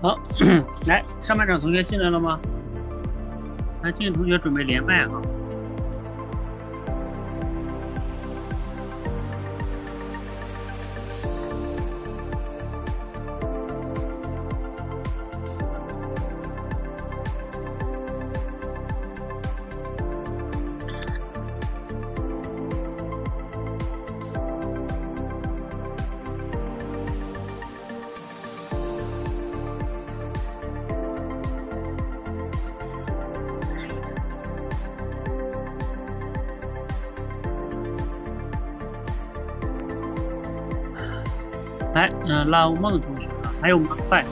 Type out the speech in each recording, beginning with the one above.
好，来，上半场同学进来了吗？来，进的同学准备连麦哈。来，嗯，拉梦同学啊，还有吗？快！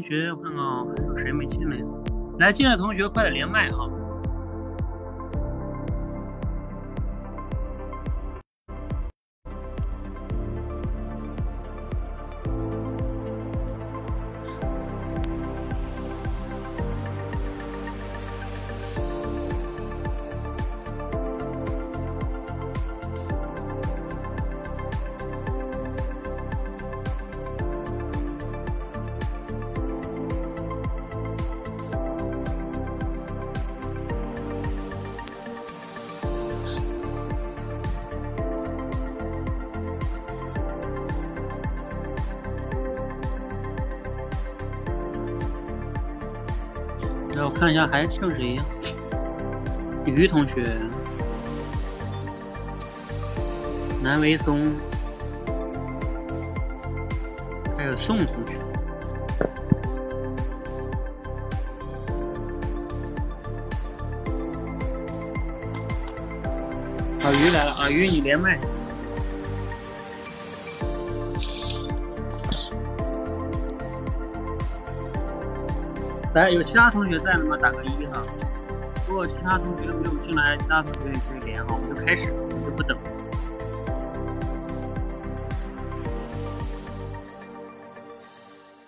同学，我看看，还有谁没进来？来，进来的同学快点连麦哈。下还剩谁呀？于同学，南维松，还有宋同学。啊，鱼来了啊！鱼，你连麦。来，有其他同学在的吗？打个一哈。如果其他同学没有进来，其他同学也可以连哈，我们就开始，我们就不等。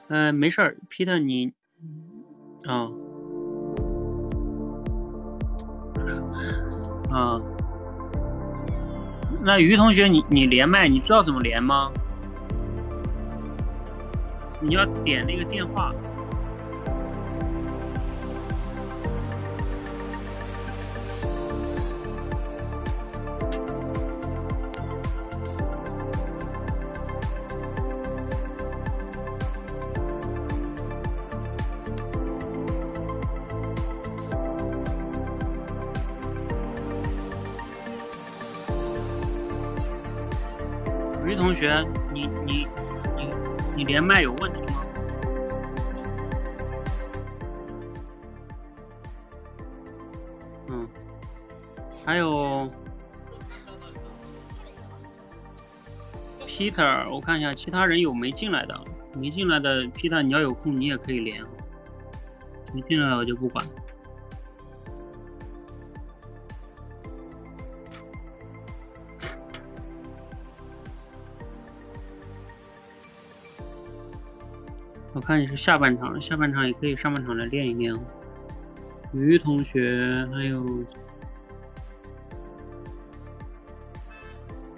嗯、没事儿，Peter 你，啊、啊、那于同学你你连麦，你知道怎么连吗？你要点那个电话。连麦有问题吗？嗯，还有 Peter，我看一下其他人有没进来的，没进来的 Peter，你要有空你也可以连，没进来的我就不管。看你是下半场，下半场也可以上半场来练一练哦。于同学，还有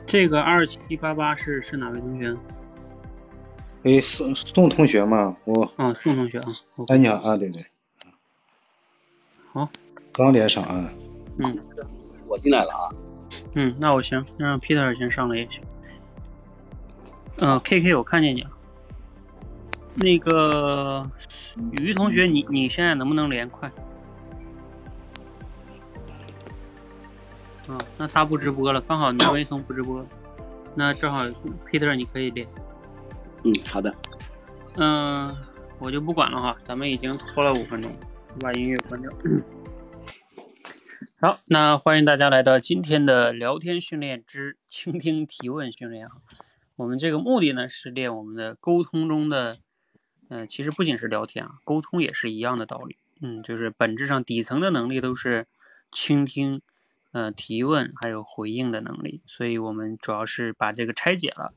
这个二七八八是是哪位同学？哎，宋宋同学嘛，我啊，宋同学啊。哎，你好啊，对对，好，刚连上啊。嗯我进来了啊。嗯，那我行，让 Peter 先上来也行。嗯、k K 我看见你了。那个于同学，你你现在能不能连快？啊，那他不直播了，刚好南威松不直播，那正好 Peter 你可以连。嗯，好的。嗯、我就不管了哈，咱们已经拖了五分钟，我把音乐关掉。好，那欢迎大家来到今天的聊天训练之倾听提问训练啊。我们这个目的呢是练我们的沟通中的，嗯、其实不仅是聊天啊，沟通也是一样的道理。嗯，就是本质上底层的能力都是倾听、呃提问还有回应的能力，所以我们主要是把这个拆解了，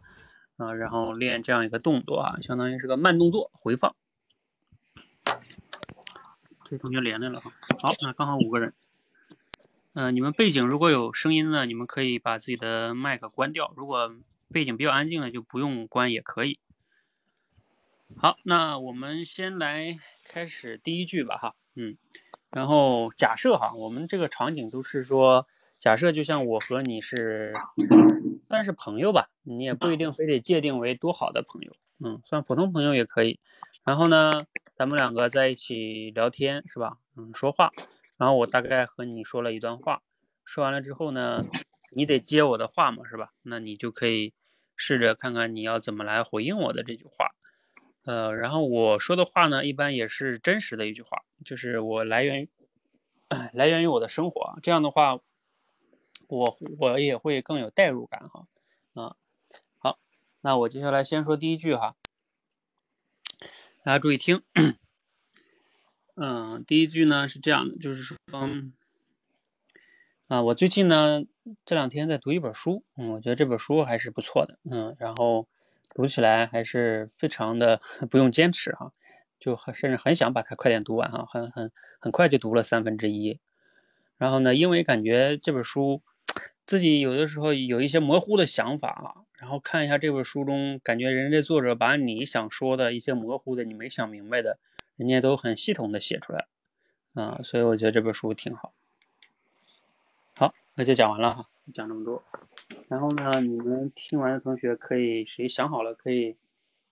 啊、然后练这样一个动作啊，相当于是个慢动作回放。这同学连来了哈，好，那刚好五个人。呃，你们背景如果有声音呢，你们可以把自己的麦克关掉；如果背景比较安静的，就不用关也可以。好，那我们先来开始第一句吧，哈，嗯，然后假设哈，我们这个场景都是说，假设就像我和你是算是朋友吧，你也不一定非得界定为多好的朋友，嗯，算普通朋友也可以。然后呢，咱们两个在一起聊天是吧？嗯，说话。然后我大概和你说了一段话，说完了之后呢，你得接我的话嘛，是吧？那你就可以试着看看你要怎么来回应我的这句话。呃，然后我说的话呢，一般也是真实的一句话，就是我来源于 来源于我的生活。这样的话，我我也会更有代入感哈。啊，好，那我接下来先说第一句哈，大家注意听。嗯，第一句呢是这样的，就是说，嗯啊，我最近呢这两天在读一本书，嗯，我觉得这本书还是不错的，嗯，然后读起来还是非常的 不用坚持哈，就很甚至很想把它快点读完哈，很很很快就读了三分之一，然后呢，因为感觉这本书自己有的时候有一些模糊的想法啊，然后看一下这本书中，感觉人家作者把你想说的一些模糊的、你没想明白的。人家都很系统的写出来，啊，所以我觉得这本书挺好。好，那就讲完了哈，讲这么多。然后呢，你们听完的同学可以谁想好了可以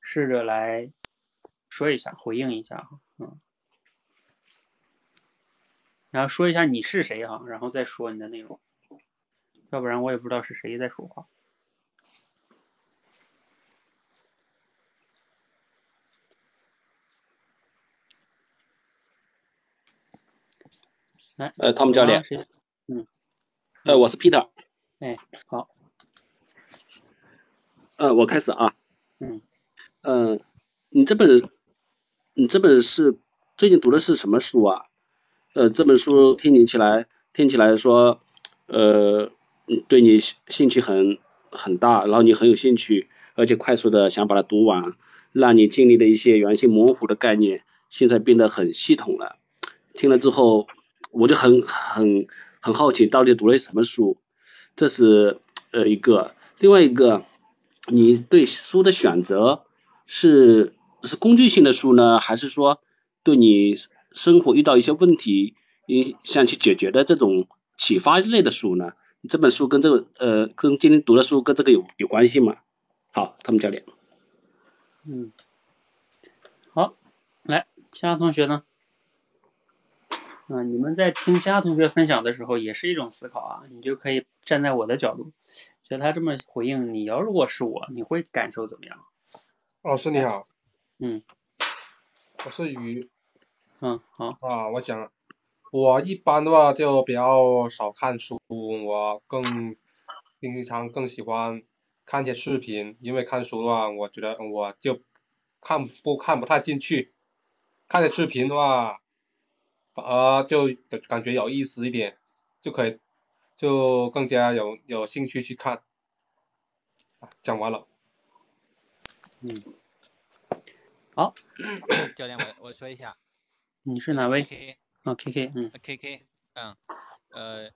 试着来说一下，回应一下哈，嗯，然后说一下你是谁哈，然后再说你的内容，要不然我也不知道是谁在说话。来，呃，汤姆教练，谁？呃，我是 Peter，哎，好，呃，我开始啊，嗯，嗯，你这本你这本是最近读的是什么书啊？呃，这本书听你起来听起来说，呃，嗯对你兴趣很很大，然后你很有兴趣，而且快速的想把它读完，让你经历的一些原先模糊的概念，现在变得很系统了。听了之后，我就很很很好奇，到底读了什么书？这是呃一个，另外一个，你对书的选择是是工具性的书呢，还是说对你生活遇到一些问题，你想去解决的这种启发类的书呢？这本书跟这个呃跟今天读的书跟这个有有关系吗？好，他们教练，嗯，好，来，其他同学呢？啊、你们在听其他同学分享的时候，也是一种思考啊。你就可以站在我的角度，觉得他这么回应，你要如果是我，你会感受怎么样？老师你好，嗯我是鱼嗯，好，啊，我讲，我一般的话就比较少看书，我更平常更喜欢看一些视频，因为看书的话，我觉得我就看不看不太进去，看些视频的话，反而就感觉有意思一点，就可以就更加有有兴趣去看。啊讲完了，嗯，好 教练，我我说一下，你是哪位？？K 啊，K K，嗯 K K，嗯，呃，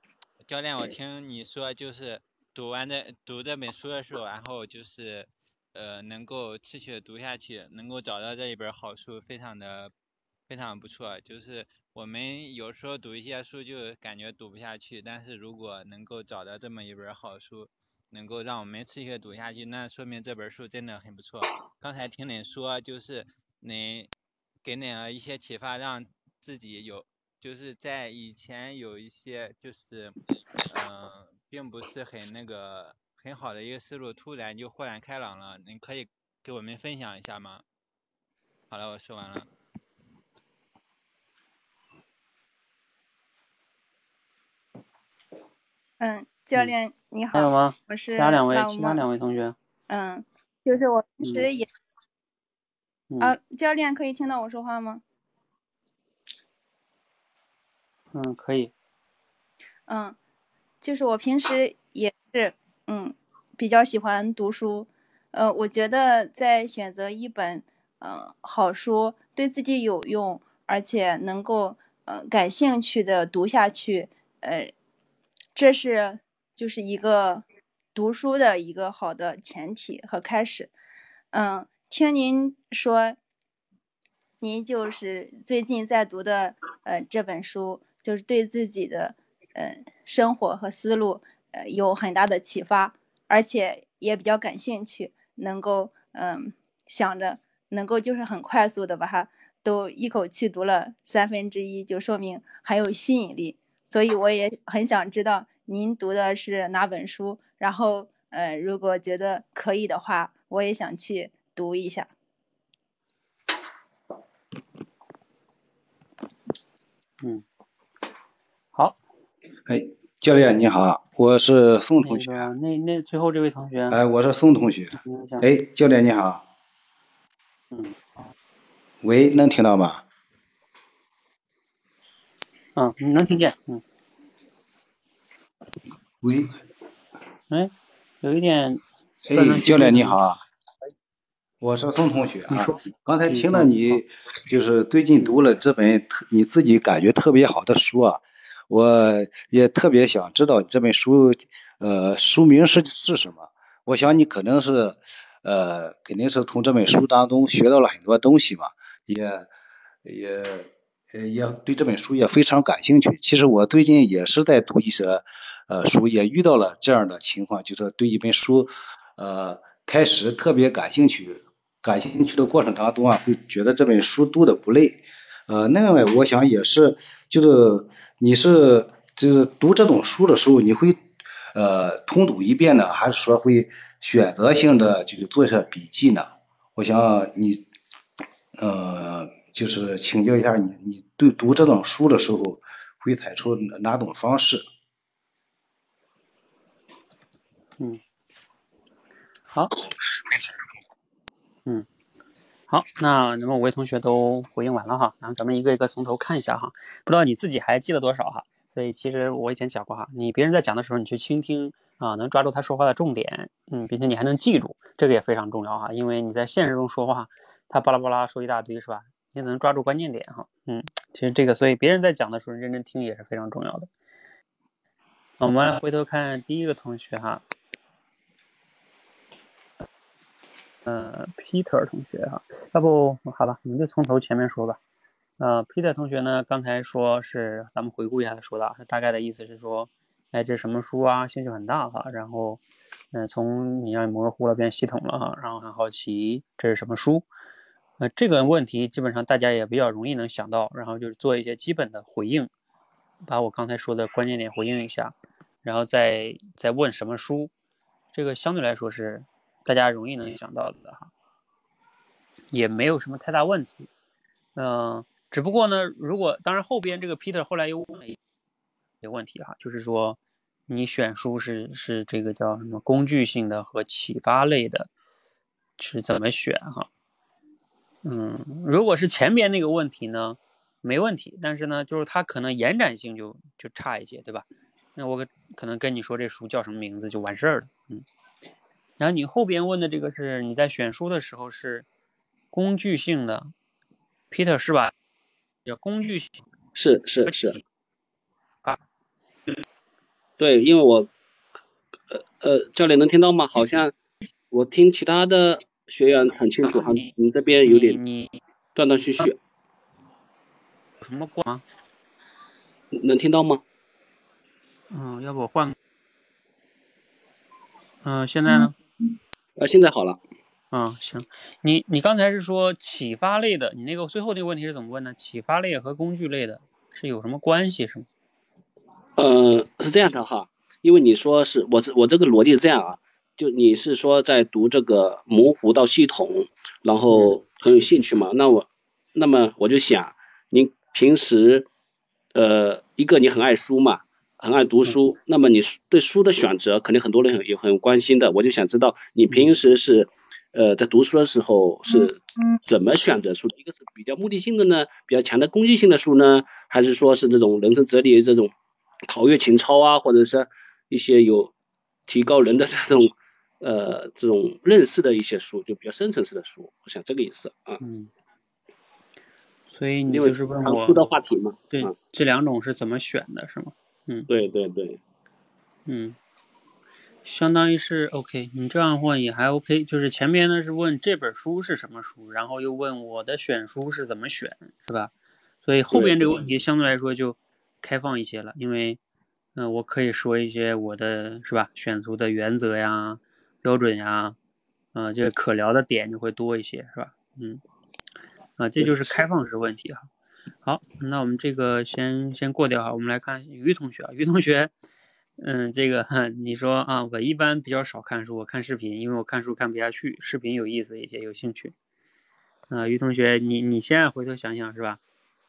教练，我听你说就是读完这读这本书的时候，然后就是呃能够持续的读下去，能够找到这一本好书，非常的非常不错。就是我们有时候读一些书就感觉读不下去，但是如果能够找到这么一本好书，能够让我们持续的读下去，那说明这本书真的很不错。刚才听你说就是你给你了一些启发，让自己有就是在以前有一些就是嗯、并不是很那个很好的一个思路，突然就豁然开朗了。你可以给我们分享一下吗？好了，我说完了。嗯，教练你好，还有吗？我是其他两位，老其他两位同学，嗯，就是我平时也、嗯啊，教练可以听到我说话吗？嗯，可以，嗯，就是我平时也是嗯比较喜欢读书，呃，我觉得在选择一本嗯、呃好书，对自己有用，而且能够呃感兴趣的读下去，呃，这是就是一个读书的一个好的前提和开始。嗯，听您说，您就是最近在读的呃这本书，就是对自己的呃生活和思路呃有很大的启发，而且也比较感兴趣，能够嗯、想着能够就是很快速的把它都一口气读了三分之一，就说明很有吸引力。所以我也很想知道您读的是哪本书，然后呃如果觉得可以的话，我也想去读一下。嗯，好，哎，教练你好，我是宋同学。那个那那最后这位同学，哎，我是宋同学。哎，教练你好。嗯喂，能听到吗？嗯，你能听见，嗯，喂，哎，有一点哎，教练你好。啊，我是宋同学啊。刚才嗯听了你，就是最近读了这本特你自己感觉特别好的书啊，我也特别想知道这本书，呃，书名是是什么？我想你可能是，呃，肯定是从这本书当中学到了很多东西嘛，也也呃也对这本书也非常感兴趣。其实我最近也是在读一些呃书，也遇到了这样的情况，就是对一本书呃开始特别感兴趣，感兴趣的过程当中啊，会觉得这本书读的不累。呃，另外我想也是，就是你是就是读这种书的时候，你会呃通读一遍呢，还是说会选择性的就是做一下笔记呢？我想你呃就是请教一下你，你对读这种书的时候会采取哪哪种方式？嗯，好，嗯，好，那那么五位同学都回应完了哈，然后咱们一个一个从头看一下哈，不知道你自己还记得多少哈？所以其实我以前讲过哈，你别人在讲的时候，你去倾听啊，能抓住他说话的重点，嗯，并且你还能记住，这个也非常重要哈，因为你在现实中说话，他巴拉巴拉说一大堆是吧？你能抓住关键点哈，嗯，其实这个，所以别人在讲的时候认真听也是非常重要的。我们来回头看第一个同学哈，呃，Peter 同学哈，要不好吧，我们就从头前面说吧。呃，Peter 同学呢，刚才说是咱们回顾一下他说的啊，他大概的意思是说，哎，这什么书啊？兴趣很大哈，然后，嗯、从你让你模糊了变系统了哈，然后很好奇这是什么书。呃，这个问题基本上大家也比较容易能想到，然后就是做一些基本的回应，把我刚才说的关键点回应一下，然后再再问什么书，这个相对来说是大家容易能想到的哈，也没有什么太大问题。嗯、只不过呢，如果当然后边这个 Peter 后来又问了一些问题哈，就是说你选书是是这个叫什么工具性的和启发类的，是怎么选哈？嗯，如果是前边那个问题呢，没问题，但是呢，就是它可能延展性就就差一些，对吧？那我可可能跟你说这书叫什么名字就完事儿了，嗯。然后你后边问的这个是你在选书的时候是工具性的，Peter 是吧？叫工具性是是是，啊，对，因为我呃呃，教练能听到吗？好像我听其他的学员很清楚，好像你你这边有点你断断续续，有什么过吗？能听到吗？嗯，要不我换？嗯，现在呢？呃，现在好了，嗯，行，你你刚才是说启发类的，你那个最后那个问题是怎么问呢？启发类和工具类的是有什么关系是吗？呃，是这样的哈，因为你说是我这我这个逻辑是这样啊，就你是说在读这个模糊到系统，然后很有兴趣嘛，那我那么我就想，您平时呃一个你很爱书嘛，很爱读书，那么你对书的选择肯定很多人也很关心的，我就想知道你平时是呃在读书的时候是怎么选择书？一个是比较目的性的呢，比较强的攻击性的书呢，还是说是这种人生哲理这种陶冶情操啊，或者是一些有提高人的这种呃这种认识的一些书，就比较深层次的书，我想这个意思啊。嗯。所以你就是问我书的话题嘛，对啊这两种是怎么选的，是吗？嗯对对对，嗯，相当于是 OK，你这样问也还 OK，就是前面呢是问这本书是什么书，然后又问我的选书是怎么选，是吧？所以后对边这个问题相对来说就开放一些了，因为嗯、呃我可以说一些我的是吧选书的原则呀、标准呀，啊、这个可聊的点就会多一些，是吧？嗯，啊，这就是开放式问题哈。好，那我们这个先先过掉哈，我们来看于同学啊，于同学，嗯，这个你说啊，我一般比较少看书，我看视频，因为我看书看不下去，视频有意思一些，有兴趣。啊，于同学，你你现在回头想想是吧？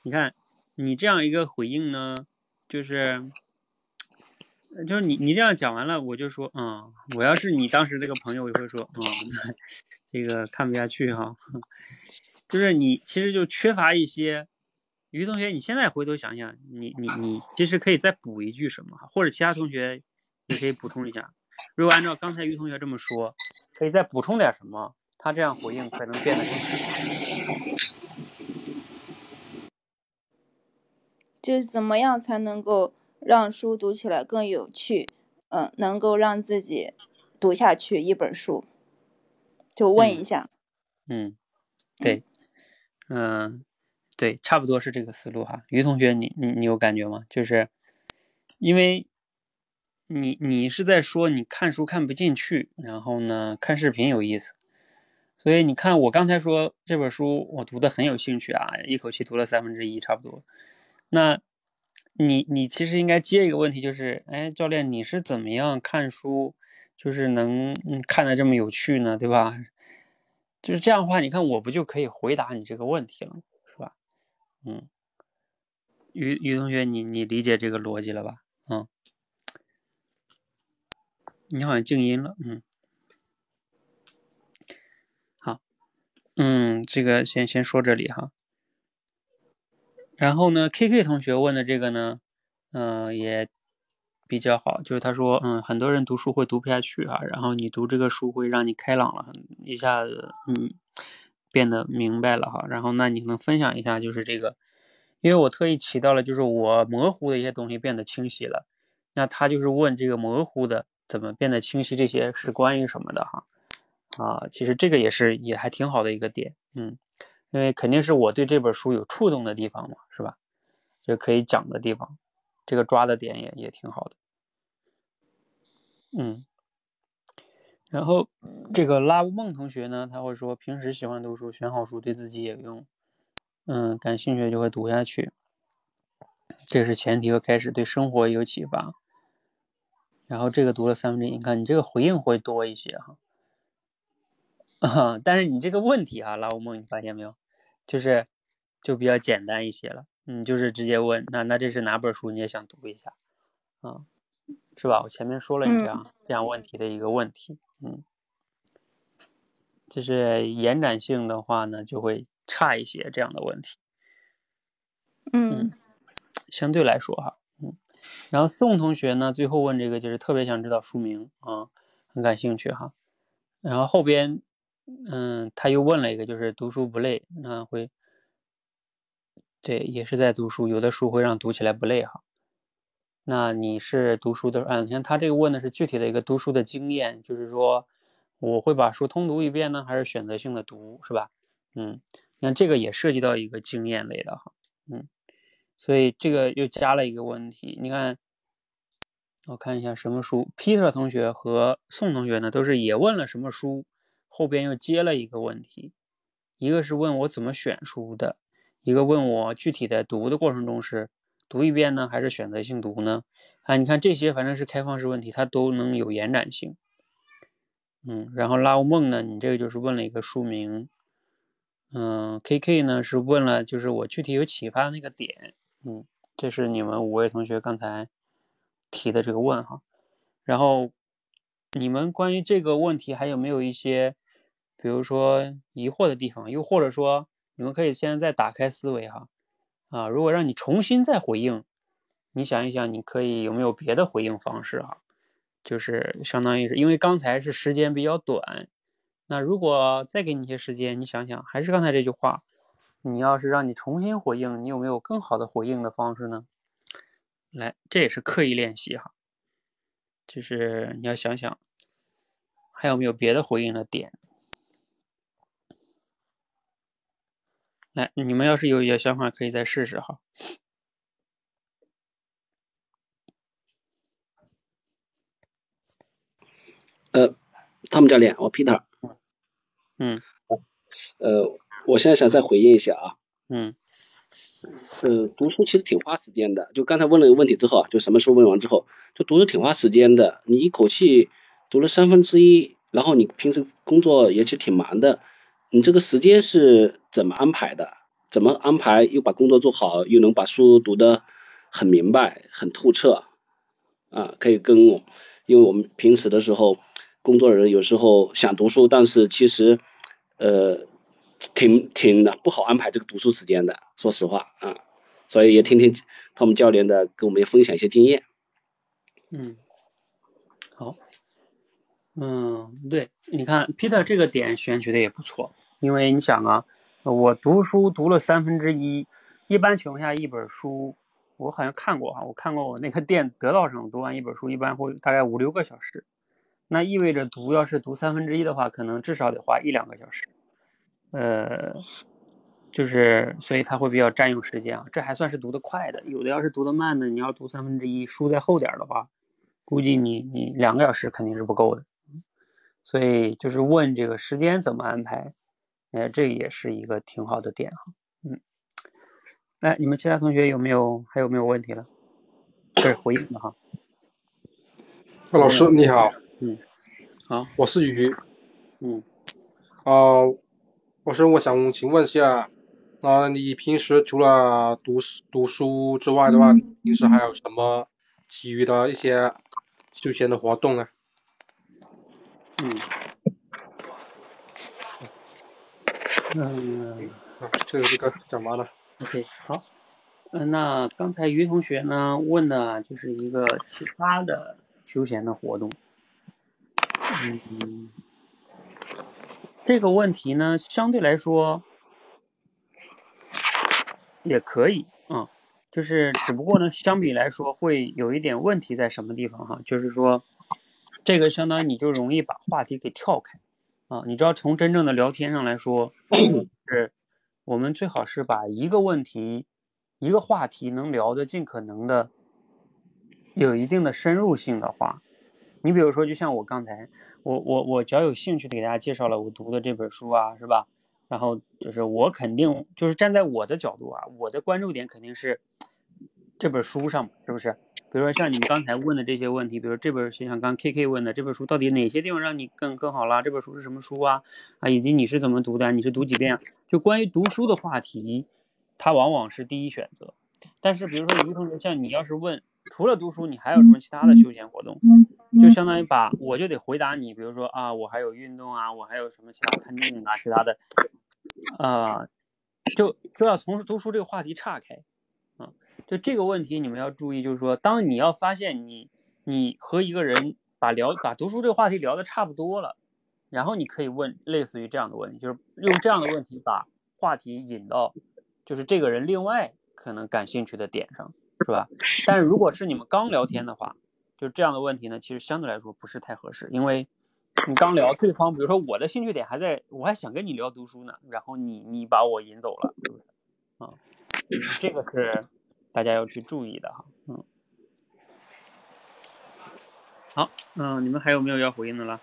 你看你这样一个回应呢，就是呃就是你你这样讲完了，我就说，嗯，我要是你当时这个朋友，我会说，嗯，这个看不下去哈，就是你其实就缺乏一些。于同学，你现在回头想想，你你你其实可以再补一句什么，或者其他同学也可以补充一下。如果按照刚才于同学这么说，可以再补充点什么，他这样回应可能变得更就是怎么样才能够让书读起来更有趣，嗯、能够让自己读下去一本书，就问一下。嗯，对，嗯、对，差不多是这个思路哈。于同学，你你你有感觉吗？就是因为你你是在说你看书看不进去，然后呢看视频有意思，所以你看我刚才说这本书我读的很有兴趣啊，一口气读了三分之一差不多。那你你其实应该接一个问题，就是，哎，教练，你是怎么样看书，就是能嗯看得这么有趣呢，对吧？就是这样的话，你看我不就可以回答你这个问题了，是吧？嗯，于于同学，你你理解这个逻辑了吧？嗯，你好像静音了，嗯，好，嗯，这个先先说这里哈。然后呢，K K 同学问的这个呢，嗯、也比较好，就是他说，嗯，很多人读书会读不下去啊，然后你读这个书会让你开朗了，一下子，嗯，变得明白了哈。然后那你能分享一下，就是这个，因为我特意提到了，就是我模糊的一些东西变得清晰了。那他就是问这个模糊的怎么变得清晰，这些是关于什么的哈？啊，其实这个也是也还挺好的一个点，嗯。因为肯定是我对这本书有触动的地方嘛，是吧？就可以讲的地方，这个抓的点也也挺好的。嗯，然后这个拉乌梦同学呢，他会说平时喜欢读书，选好书对自己也有用，嗯，感兴趣就会读下去，这是前提和开始，对生活有启发。然后这个读了三分之一，你看你这个回应会多一些哈。啊，但是你这个问题啊，拉乌梦，你发现没有？就是就比较简单一些了，嗯，就是直接问，那那这是哪本书？你也想读一下，啊，是吧？我前面说了你这样、这样问题的一个问题，嗯，就是延展性的话呢，就会差一些这样的问题，嗯 相对来说哈，嗯，然后宋同学呢，最后问这个就是特别想知道书名啊，很感兴趣哈，然后后边。嗯，他又问了一个，就是读书不累，那会，对，也是在读书，有的书会让读起来不累哈。那你是读书的，嗯，你看他这个问的是具体的一个读书的经验，就是说我会把书通读一遍呢，还是选择性的读，是吧？嗯，那这个也涉及到一个经验类的哈，嗯，所以这个又加了一个问题，你看，我看一下什么书，Peter 同学和宋同学呢，都是也问了什么书。后边又接了一个问题，一个是问我怎么选书的，一个问我具体在读的过程中是读一遍呢，还是选择性读呢？啊，你看这些反正是开放式问题，它都能有延展性。嗯，然后拉乌梦呢，你这个就是问了一个书名。嗯，K K 呢是问了就是我具体有启发的那个点。嗯，这是你们五位同学刚才提的这个问哈。然后你们关于这个问题还有没有一些，比如说疑惑的地方？又或者说，你们可以现在再打开思维哈。啊，如果让你重新再回应，你想一想，你可以有没有别的回应方式哈？就是相当于是因为刚才是时间比较短，那如果再给你一些时间，你想想，还是刚才这句话，你要是让你重新回应，你有没有更好的回应的方式呢？来，这也是刻意练习哈，就是你要想想，还有没有别的回应的点？来，你们要是有有想法，可以再试试哈。呃，汤姆教练，我 Peter。嗯。呃，我现在想再回应一下啊。嗯。呃，读书其实挺花时间的。就刚才问了一个问题之后，就什么书问完之后，就读书挺花时间的。你一口气读了三分之一，然后你平时工作也其实挺忙的。你这个时间是怎么安排的？怎么安排又把工作做好，又能把书读得很明白、很透彻啊？可以跟我，因为我们平时的时候，工作人有时候想读书，但是其实呃挺挺不好安排这个读书时间的，说实话啊。所以也听听他们教练的，跟我们分享一些经验。嗯，好。嗯，对，你看 Peter 这个点选取的也不错，因为你想啊，我读书读了三分之一，一般情况下一本书，我好像看过哈，我看过我那个店得到上读完一本书，一般会大概五六个小时，那意味着读要是读三分之一的话，可能至少得花一两个小时，呃，就是所以它会比较占用时间啊，这还算是读得快的，有的要是读得慢的，你要读三分之一，书再厚点的话，估计你你两个小时肯定是不够的。所以就是问这个时间怎么安排，哎，这也是一个挺好的点哈。嗯，哎，你们其他同学有没有还有没有问题了？可以回应的哈。老师你好。嗯。好。我是鱼。嗯。啊，老师，我想请问一下，啊，你平时除了读读书之外的话，平时还有什么其余的一些休闲的活动呢？嗯，嗯，好，这这个讲完了。OK，好，嗯，那刚才于同学呢问的就是一个其他的休闲的活动。嗯，这个问题呢相对来说也可以啊，就是只不过呢相比来说会有一点问题在什么地方哈，就是说。这个相当于你就容易把话题给跳开，啊，你知道从真正的聊天上来说，是我们最好是把一个问题、一个话题能聊的尽可能的有一定的深入性的话，你比如说，就像我刚才，我我我只要有兴趣的给大家介绍了我读的这本书啊，是吧？然后就是我肯定就是站在我的角度啊，我的关注点肯定是这本书上，是不是？比如说像你们刚才问的这些问题，比如这本就像刚 K K 问的这本书到底哪些地方让你更更好啦？这本书是什么书啊？啊，以及你是怎么读的？你是读几遍？就关于读书的话题，它往往是第一选择。但是比如说于同学，像你要是问除了读书，你还有什么其他的休闲活动？就相当于把我就得回答你，比如说啊，我还有运动啊，我还有什么其他看电影啊，其他的，啊，就就要从读书这个话题岔开。就这个问题，你们要注意，就是说，当你要发现你你和一个人把聊把读书这个话题聊的差不多了，然后你可以问类似于这样的问题，就是用这样的问题把话题引到就是这个人另外可能感兴趣的点上，是吧？但是如果是你们刚聊天的话，就这样的问题呢，其实相对来说不是太合适，因为你刚聊对方，比如说我的兴趣点还在我还想跟你聊读书呢，然后你你把我引走了，是不是？啊，这个是。大家要去注意的哈，嗯，好，嗯，你们还有没有要回应的了？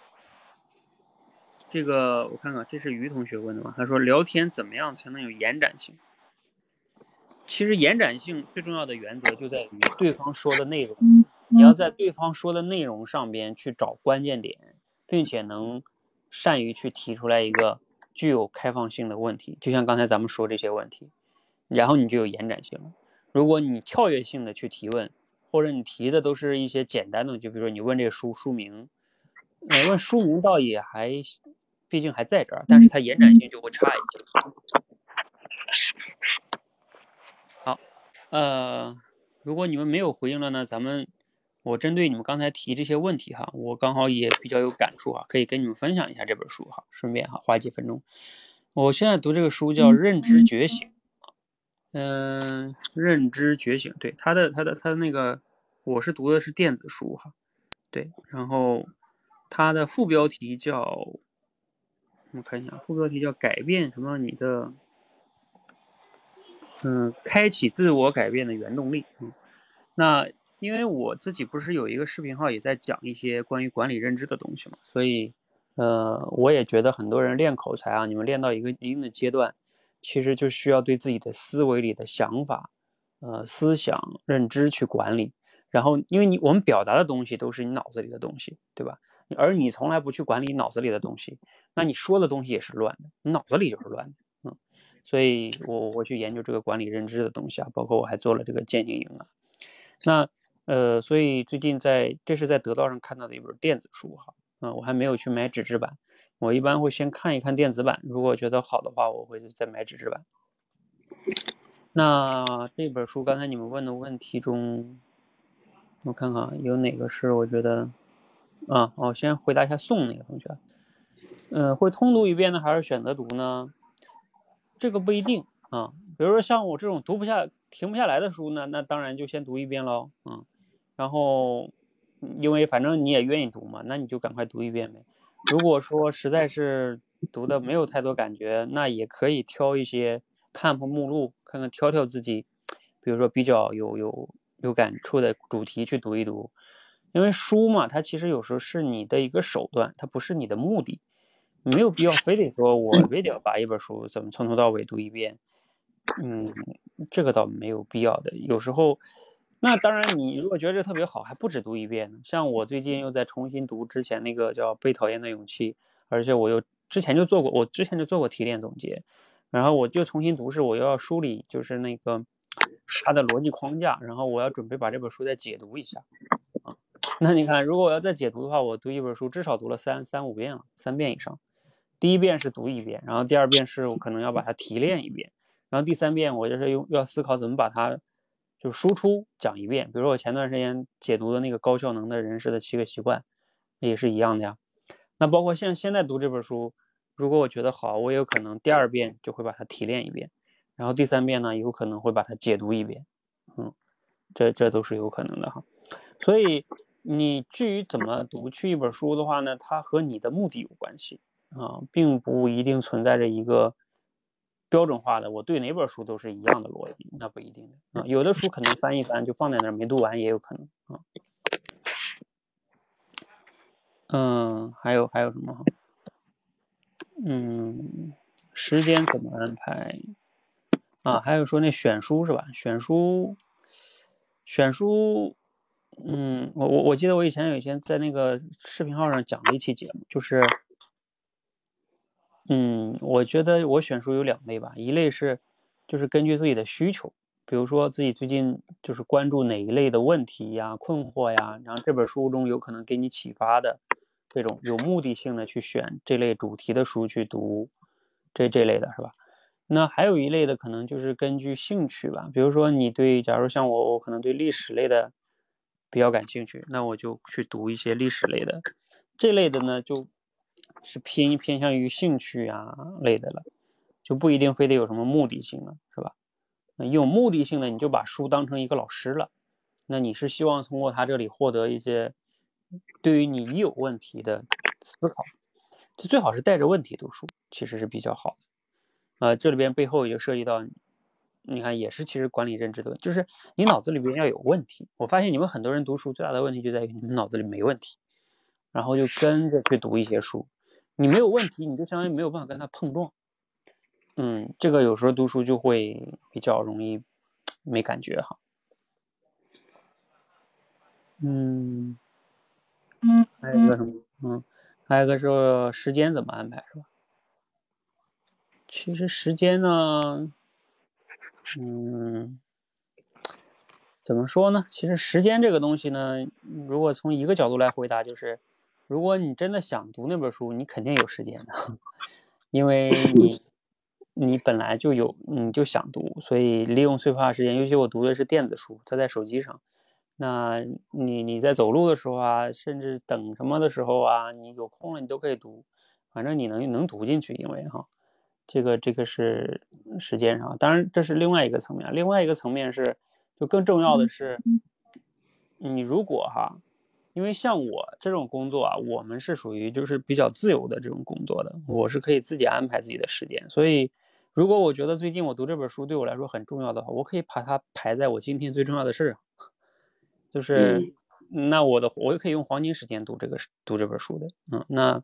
这个我看看，这是于同学问的吗？他说聊天怎么样才能有延展性？其实延展性最重要的原则就在于对方说的内容，你要在对方说的内容上边去找关键点，并且能善于去提出来一个具有开放性的问题，就像刚才咱们说这些问题，然后你就有延展性了。如果你跳跃性的去提问，或者你提的都是一些简单的，就比如说你问这个书书名，呃，问书名倒也还，毕竟还在这儿，但是它延展性就会差一些。好，呃，如果你们没有回应了呢，咱们我针对你们刚才提这些问题哈，我刚好也比较有感触哈，可以跟你们分享一下这本书哈，顺便哈花几分钟。我现在读这个书叫《认知觉醒》。嗯，认知觉醒，对他的他的他的那个，我是读的是电子书哈，对，然后他的副标题叫，我看一下，副标题叫改变什么？你的，嗯，开启自我改变的原动力。嗯，那因为我自己不是有一个视频号也在讲一些关于管理认知的东西嘛，所以，呃，我也觉得很多人练口才啊，你们练到一个一定的阶段。其实就需要对自己的思维里的想法，呃，思想认知去管理。然后，因为你我们表达的东西都是你脑子里的东西，对吧？而你从来不去管理脑子里的东西，那你说的东西也是乱的，你脑子里就是乱的。嗯，所以我我去研究这个管理认知的东西啊，包括我还做了这个践行营啊。那呃，所以最近在这是在得到上看到的一本电子书哈，嗯，我还没有去买纸质版。我一般会先看一看电子版，如果觉得好的话，我会再买纸质版。那这本书刚才你们问的问题中，我看看有哪个是我觉得啊，我先回答一下宋那个同学，嗯，会通读一遍呢，还是选择读呢？这个不一定啊。比如说像我这种读不下、停不下来的书呢，那当然就先读一遍喽，嗯。然后因为反正你也愿意读嘛，那你就赶快读一遍呗。如果说实在是读的没有太多感觉，那也可以挑一些看看目录，看看挑挑自己，比如说比较有有有感触的主题去读一读。因为书嘛，它其实有时候是你的一个手段，它不是你的目的，没有必要非得说我非得要把一本书怎么从头到尾读一遍。嗯，这个倒没有必要的。有时候。那当然，你如果觉得这特别好，还不止读一遍呢。像我最近又在重新读之前那个叫《被讨厌的勇气》，而且我又之前就做过，我之前就做过提炼总结，然后我就重新读，是我又要梳理，就是那个它的逻辑框架，然后我要准备把这本书再解读一下啊。那你看，如果我要再解读的话，我读一本书至少读了三三五遍了，三遍以上。第一遍是读一遍，然后第二遍是我可能要把它提炼一遍，然后第三遍我就是用要思考怎么把它。就输出讲一遍，比如说我前段时间解读的那个高效能的人士的七个习惯，也是一样的呀。那包括像现在读这本书，如果我觉得好，我有可能第二遍就会把它提炼一遍，然后第三遍呢，有可能会把它解读一遍。嗯，这这都是有可能的哈。所以你至于怎么读去一本书的话呢，它和你的目的有关系啊，并不一定存在着一个。标准化的，我对哪本书都是一样的逻辑，那不一定的啊。有的书可能翻一翻就放在那儿没读完，也有可能啊。嗯，还有还有什么？嗯，时间怎么安排？啊，还有说那选书是吧？选书，选书，嗯，我我我记得我以前有一天在那个视频号上讲了一期节目，就是。嗯，我觉得我选书有两类吧，一类是就是根据自己的需求，比如说自己最近就是关注哪一类的问题呀、困惑呀，然后这本书中有可能给你启发的这种有目的性的去选这类主题的书去读，这这类的是吧？那还有一类的可能就是根据兴趣吧，比如说你对，假如像我，我可能对历史类的比较感兴趣，那我就去读一些历史类的，这类的呢就。是偏偏向于兴趣啊类的了，就不一定非得有什么目的性了，是吧？有目的性的，你就把书当成一个老师了。那你是希望通过他这里获得一些对于你有问题的思考，就最好是带着问题读书，其实是比较好的。呃，这里边背后也就涉及到，你看也是其实管理认知的，就是你脑子里边要有问题。我发现你们很多人读书最大的问题就在于你们脑子里没问题，然后就跟着去读一些书。你没有问题，你就相当于没有办法跟他碰撞。嗯，这个有时候读书就会比较容易没感觉哈。嗯，嗯，还有一个什么？嗯，还有一个是时间怎么安排是吧？其实时间呢，嗯，怎么说呢？其实时间这个东西呢，如果从一个角度来回答，就是如果你真的想读那本书，你肯定有时间的，因为你你本来就有，你就想读，所以利用碎片化时间。尤其我读的是电子书，它在手机上，那你你在走路的时候啊，甚至等什么的时候啊，你有空了你都可以读，反正你能能读进去，因为哈，这个这个是时间上，当然这是另外一个层面，另外一个层面是。就更重要的是，你如果哈，因为像我这种工作啊，我们是属于就是比较自由的这种工作的，我是可以自己安排自己的时间。所以，如果我觉得最近我读这本书对我来说很重要的话，我可以把它排在我今天最重要的事上，就是那我的我也可以用黄金时间读这个读这本书的，嗯，那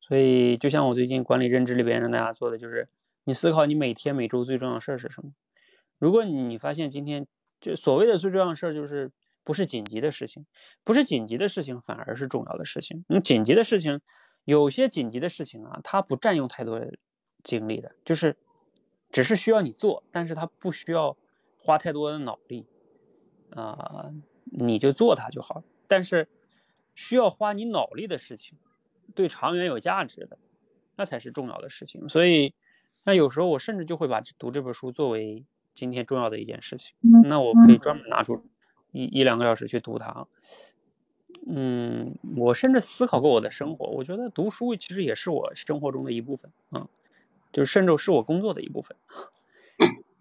所以就像我最近管理认知里边让大家做的，就是你思考你每天每周最重要的事儿是什么。如果你发现今天。就所谓的最重要的事儿，就是不是紧急的事情，不是紧急的事情，反而是重要的事情。你紧急的事情，有些紧急的事情啊，它不占用太多精力的，就是只是需要你做，但是它不需要花太多的脑力啊，你就做它就好。但是需要花你脑力的事情，对长远有价值的，那才是重要的事情。所以，那有时候我甚至就会把读这本书作为。今天重要的一件事情，那我可以专门拿出一一两个小时去读它。嗯，我甚至思考过我的生活，我觉得读书其实也是我生活中的一部分啊，就是甚至是我工作的一部分。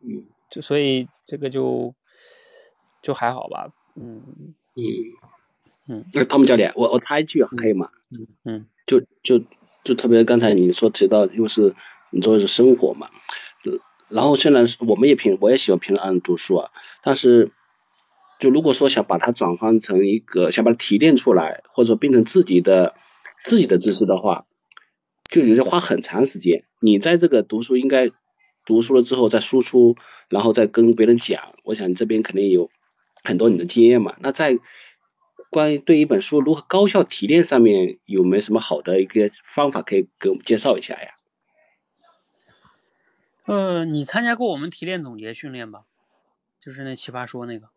嗯就所以这个就就还好吧。嗯嗯嗯。那汤姆教练，我我插一句可以吗？嗯嗯。就就就特别刚才你说提到，又是你说的是生活嘛。然后虽然我们也平，我也喜欢平常读书啊，但是就如果说想把它转换成一个，想把它提炼出来，或者说变成自己的自己的知识的话，就有些花很长时间。你在这个读书应该读书了之后再输出，然后再跟别人讲，我想你这边肯定有很多你的经验嘛。那在关于对一本书如何高效提炼上面，有没有什么好的一个方法可以给我们介绍一下呀？呃，你参加过我们提炼总结训练吧？就是那奇葩说那个。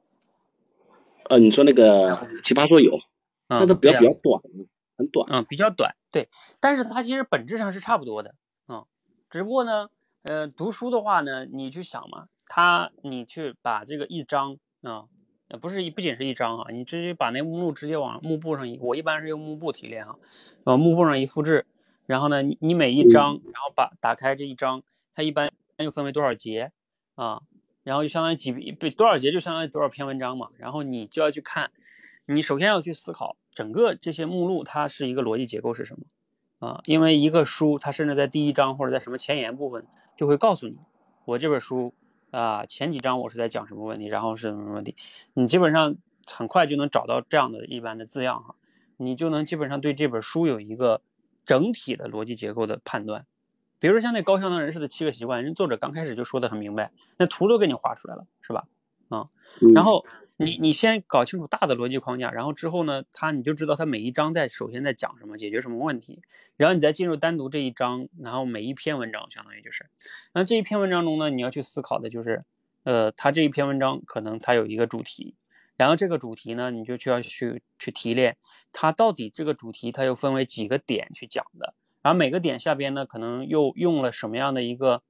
呃，你说那个奇葩说有，那都比较比较短，很短。嗯，比较短，对。但是它其实本质上是差不多的，嗯。只不过呢，呃，读书的话呢，你去想嘛，它你去把这个一章啊，不是不仅是一章啊，你直接把那目录直接往幕布上一，我一般是用幕布提炼哈，往幕布上一复制，然后呢，你你每一章，然后把打开这一章。它一般又分为多少节啊？然后就相当于几被多少节就相当于多少篇文章嘛。然后你就要去看，你首先要去思考整个这些目录它是一个逻辑结构是什么啊？因为一个书它甚至在第一章或者在什么前言部分就会告诉你，我这本书啊前几章我是在讲什么问题，然后是什么问题，你基本上很快就能找到这样的一般的字样哈，你就能基本上对这本书有一个整体的逻辑结构的判断。比如说像那高效能人士的七个习惯，人作者刚开始就说的很明白，那图都给你画出来了，是吧？啊，然后你你先搞清楚大的逻辑框架，然后之后呢，他你就知道他每一章在首先在讲什么，解决什么问题，然后你再进入单独这一章，然后每一篇文章相当于就是，那这一篇文章中呢，你要去思考的就是，呃，他这一篇文章可能他有一个主题，然后这个主题呢，你就需要去去提炼，它到底这个主题它又分为几个点去讲的。然后每个点下边呢，可能又用了什么样的一个，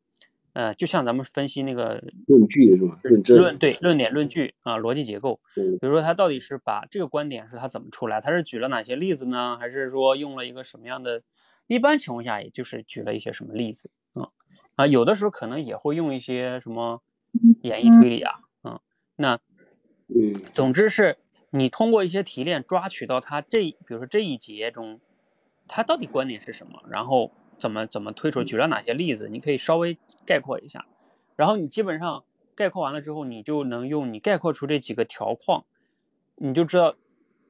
呃，就像咱们分析那个论据是吧？论证论对论点论据啊，逻辑结构。比如说他到底是把这个观点是他怎么出来？他是举了哪些例子呢？还是说用了一个什么样的？一般情况下，也就是举了一些什么例子啊啊，有的时候可能也会用一些什么演绎推理啊，嗯，那嗯，总之是你通过一些提炼抓取到他这，比如说这一节中。他到底观点是什么？然后怎么怎么推出？举了哪些例子？你可以稍微概括一下。然后你基本上概括完了之后，你就能用你概括出这几个条框，你就知道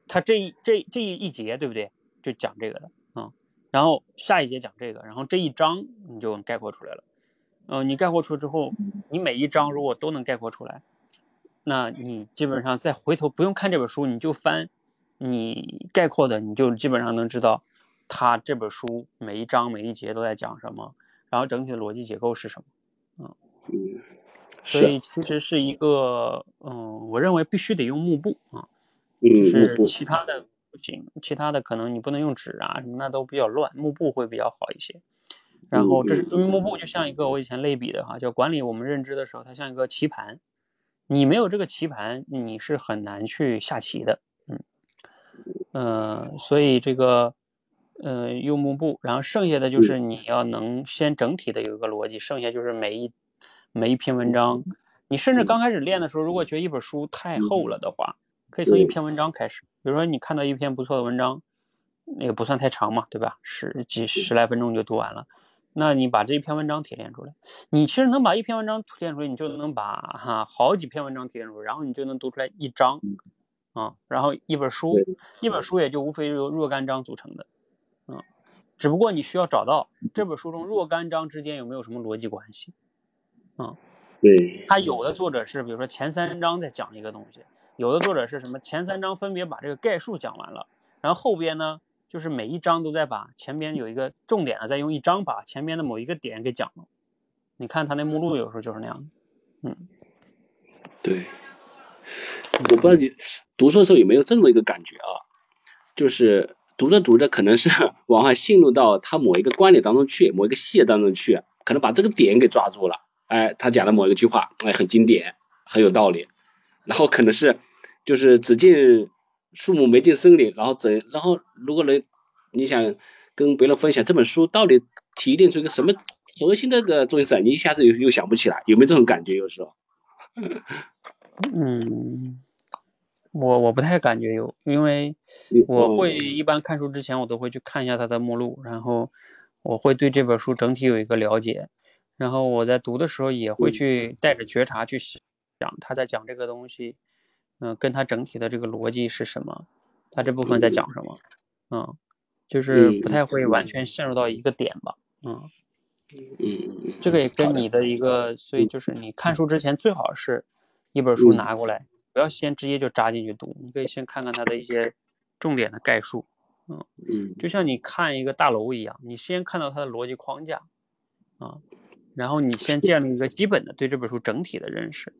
他这一这这一节对不对？就讲这个的啊。然后下一节讲这个，然后这一章你就概括出来了。嗯，你概括出之后，你每一章如果都能概括出来，那你基本上再回头不用看这本书，你就翻你概括的，你就基本上能知道。他这本书每一章每一节都在讲什么，然后整体的逻辑结构是什么？嗯，所以其实是一个，嗯，我认为必须得用幕布啊，嗯，就是其他的不行，其他的可能你不能用纸啊，什么那都比较乱，幕布会比较好一些。然后这是因为幕布就像一个我以前类比的哈，叫管理我们认知的时候，它像一个棋盘，你没有这个棋盘，你是很难去下棋的，嗯，呃，所以这个。呃，用幕布，然后剩下的就是你要能先整体的有一个逻辑，剩下就是每一每一篇文章，你甚至刚开始练的时候，如果觉得一本书太厚了的话，可以从一篇文章开始。比如说你看到一篇不错的文章，也不算太长嘛，对吧？十几十来分钟就读完了，那你把这一篇文章提炼出来，你其实能把一篇文章提炼出来，你就能把哈好几篇文章提炼出来，然后你就能读出来一章啊，然后一本书，一本书也就无非由若干章组成的。嗯，只不过你需要找到这本书中若干章之间有没有什么逻辑关系。嗯，对，他有的作者是，比如说前三章在讲一个东西，有的作者是什么前三章分别把这个概述讲完了，然后后边呢，就是每一章都在把前边有一个重点的，再用一章把前边的某一个点给讲了。你看他那目录有时候就是那样的。嗯，对，我不知道你读书的时候有没有这么一个感觉啊，就是。读着读着，可能是 往往陷入到他某一个观点当中去，某一个细节当中去，可能把这个点给抓住了。哎，他讲的某一个句话，哎，很经典，很有道理。然后可能是就是只见树木没进森林，然后怎，然后如果能你想跟别人分享这本书到底提炼出一个什么核心的个东西来，你一下子又又想不起来，有没有这种感觉？有时候，嗯。我我不太感觉有，因为我会一般看书之前，我都会去看一下它的目录，然后我会对这本书整体有一个了解，然后我在读的时候也会去带着觉察去想他在讲这个东西，嗯，跟他整体的这个逻辑是什么，他这部分在讲什么，嗯，就是不太会完全陷入到一个点吧，嗯，嗯，这个也跟你的一个，所以就是你看书之前最好是一本书拿过来。不要先直接就扎进去读，你可以先看看它的一些重点的概述，嗯嗯，就像你看一个大楼一样，你先看到它的逻辑框架，啊，然后你先建立一个基本的对这本书整体的认识，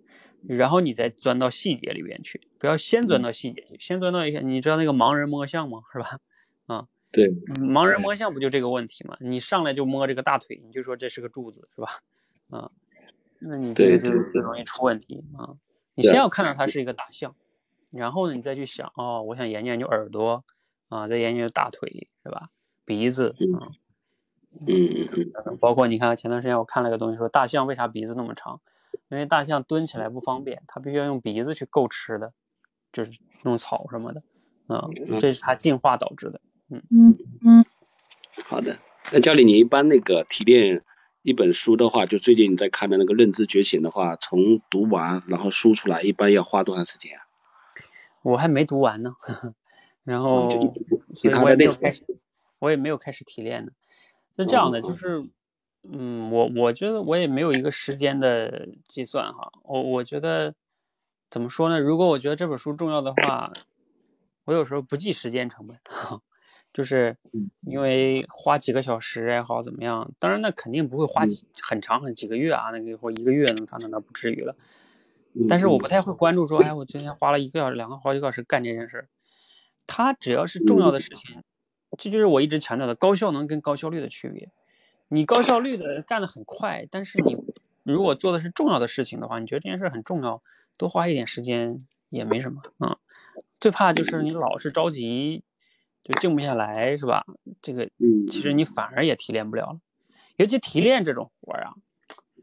然后你再钻到细节里边去，不要先钻到细节去，先钻到一些，你知道那个盲人摸象吗？是吧？啊，对，盲人摸象不就这个问题吗？你上来就摸这个大腿，你就说这是个柱子，是吧？啊，那你这个就就容易出问题啊。你先要看到它是一个大象，然后呢，你再去想哦，我想研究研究耳朵啊，再研究大腿是吧？鼻子啊，嗯包括你看前段时间我看了个东西，说大象为啥鼻子那么长？因为大象蹲起来不方便，它必须要用鼻子去够吃的，就是弄草什么的，啊，这是它进化导致的。嗯嗯嗯，好的，那教练，你一般那个提炼？一本书的话，就最近你在看的那个《认知觉醒》的话，从读完然后输出来，一般要花多长时间啊？我还没读完呢，然后所以我也没有开始，我也没有开始提炼呢。是这样的，就是，嗯，我我觉得我也没有一个时间的计算哈。我我觉得怎么说呢？如果我觉得这本书重要的话，我有时候不计时间成本。就是因为花几个小时也好怎么样，当然那肯定不会花很长很几个月啊，那个或一个月那么长，那那不至于了。但是我不太会关注说，哎，我今天花了一个小时、两个好几个小时干这件事儿。它只要是重要的事情，这就是我一直强调的高效能跟高效率的区别。你高效率的干得很快，但是你如果做的是重要的事情的话，你觉得这件事很重要，多花一点时间也没什么啊。最怕就是你老是着急。就静不下来是吧？这个，其实你反而也提炼不了了。尤其提炼这种活儿啊，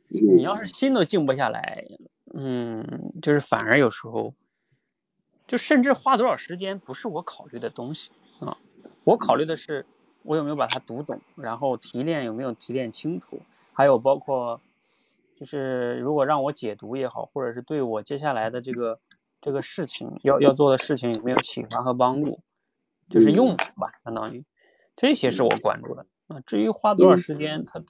你要是心都静不下来，嗯，就是反而有时候，就甚至花多少时间不是我考虑的东西啊。我考虑的是我有没有把它读懂，然后提炼有没有提炼清楚，还有包括就是如果让我解读也好，或者是对我接下来的这个这个事情要要做的事情有没有启发和帮助。就是用吧，相当于这些是我关注的啊。至于花多少时间，它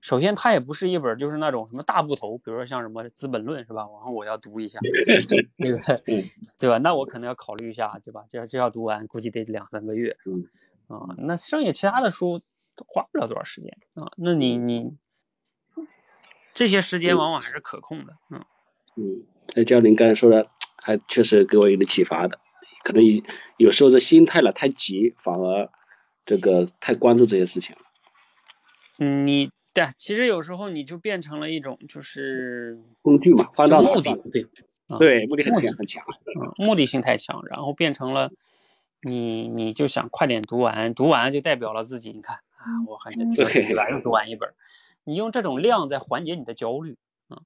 首先它也不是一本就是那种什么大部头，比如说像什么《资本论》是吧？然后我要读一下，这个 对吧？那我可能要考虑一下，对吧？这这要读完，估计得两三个月啊。那剩下其他的书花不了多少时间啊。那你你这些时间往往还是可控的。嗯嗯，那教练刚才说的，还确实给我一个启发的。可能有有时候这心态了太急，反而这个太关注这些事情了。嗯，你对，其实有时候你就变成了一种就是工具嘛，放大目的，对啊对，目的很强很强。嗯，目的性太强，然后变成了你你就想快点读完，读完就代表了自己，你看啊，我很对对吧？又读完一本儿，你用这种量在缓解你的焦虑，啊，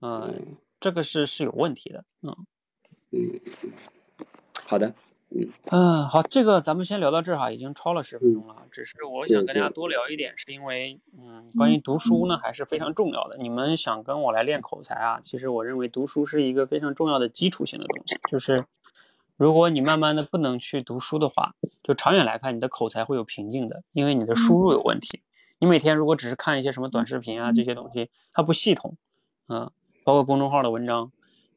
嗯，这个是是有问题的，嗯嗯，好的，嗯，好，这个咱们先聊到这儿哈，已经超了十分钟了。只是我想跟大家多聊一点，是因为嗯，关于读书呢还是非常重要的。你们想跟我来练口才啊，其实我认为读书是一个非常重要的基础性的东西。就是如果你慢慢的不能去读书的话，就长远来看，你的口才会有瓶颈的，因为你的输入有问题。你每天如果只是看一些什么短视频啊这些东西，它不系统，嗯，包括公众号的文章，